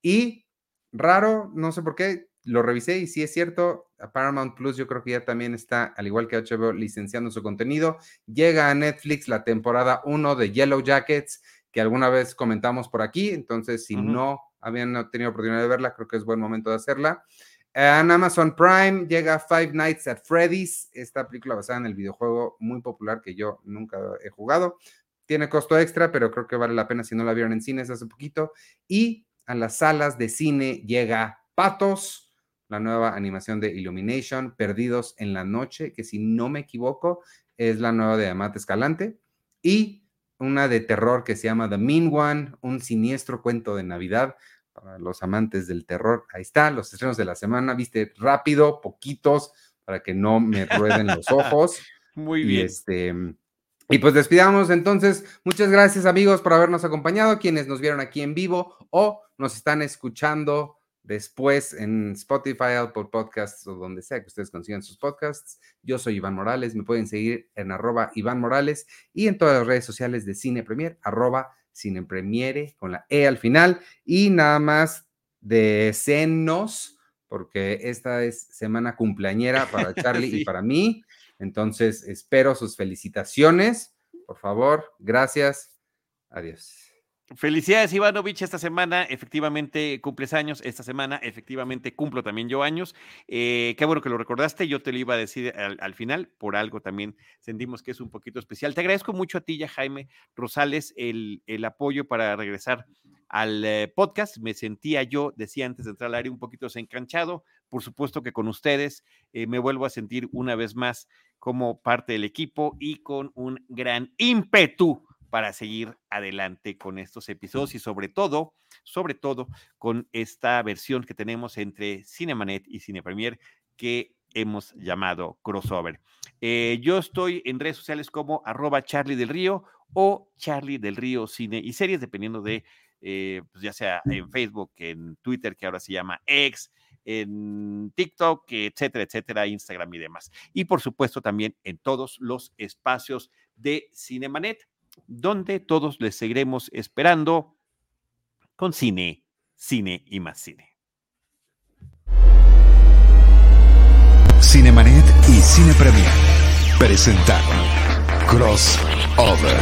Y raro, no sé por qué, lo revisé y sí es cierto, a Paramount Plus yo creo que ya también está, al igual que HBO, licenciando su contenido. Llega a Netflix la temporada 1 de Yellow Jackets, que alguna vez comentamos por aquí, entonces si no habían tenido oportunidad de verla, creo que es buen momento de hacerla. En Amazon Prime llega Five Nights at Freddy's, esta película basada en el videojuego muy popular que yo nunca he jugado. Tiene costo extra, pero creo que vale la pena si no la vieron en cines hace poquito. Y a las salas de cine llega Patos, la nueva animación de Illumination, Perdidos en la Noche, que si no me equivoco es la nueva de Amate Escalante. Y una de terror que se llama The Mean One, un siniestro cuento de Navidad para los amantes del terror. Ahí está, los estrenos de la semana, viste, rápido, poquitos, para que no me rueden los ojos. Muy y bien. este, Y pues despidamos entonces. Muchas gracias amigos por habernos acompañado, quienes nos vieron aquí en vivo o nos están escuchando después en Spotify, Apple Podcasts o donde sea que ustedes consigan sus podcasts. Yo soy Iván Morales, me pueden seguir en arroba Iván Morales y en todas las redes sociales de Cine Premier, arroba Cine Premiere con la E al final. Y nada más de senos, porque esta es semana cumpleañera para Charlie Sí. y para mí. Entonces, espero sus felicitaciones. Por favor, gracias. Adiós. Felicidades, Ivanovich. Esta semana efectivamente cumples años. Esta semana efectivamente cumplo también yo años. Eh, qué bueno que lo recordaste. Yo te lo iba a decir al, al final. Por algo también sentimos que es un poquito especial. Te agradezco mucho a ti, ya Jaime Rosales, el, el apoyo para regresar al eh, podcast. Me sentía yo, decía antes de entrar al aire, un poquito desencanchado. Por supuesto que con ustedes eh, me vuelvo a sentir una vez más como parte del equipo y con un gran ímpetu para seguir adelante con estos episodios y sobre todo, sobre todo con esta versión que tenemos entre Cinemanet y Cine Premier que hemos llamado crossover. Eh, yo estoy en redes sociales como arroba Charlie del Río o Charlie del Río Cine y Series, dependiendo de, eh, pues ya sea en Facebook, en Twitter, que ahora se llama X, en TikTok, etcétera, etcétera, Instagram y demás. Y por supuesto también en todos los espacios de Cinemanet, donde todos les seguiremos esperando con cine, cine y más cine. Cinemanet y Cine Premier presentaron Crossover.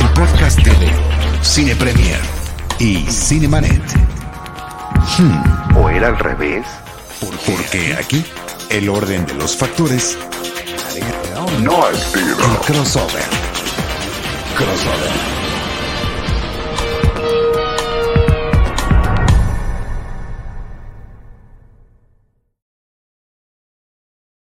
El podcast de Cine Premier y Cinemanet. Hmm, ¿O era al revés? porque aquí el orden de los factores No altera. el crossover. Crossover.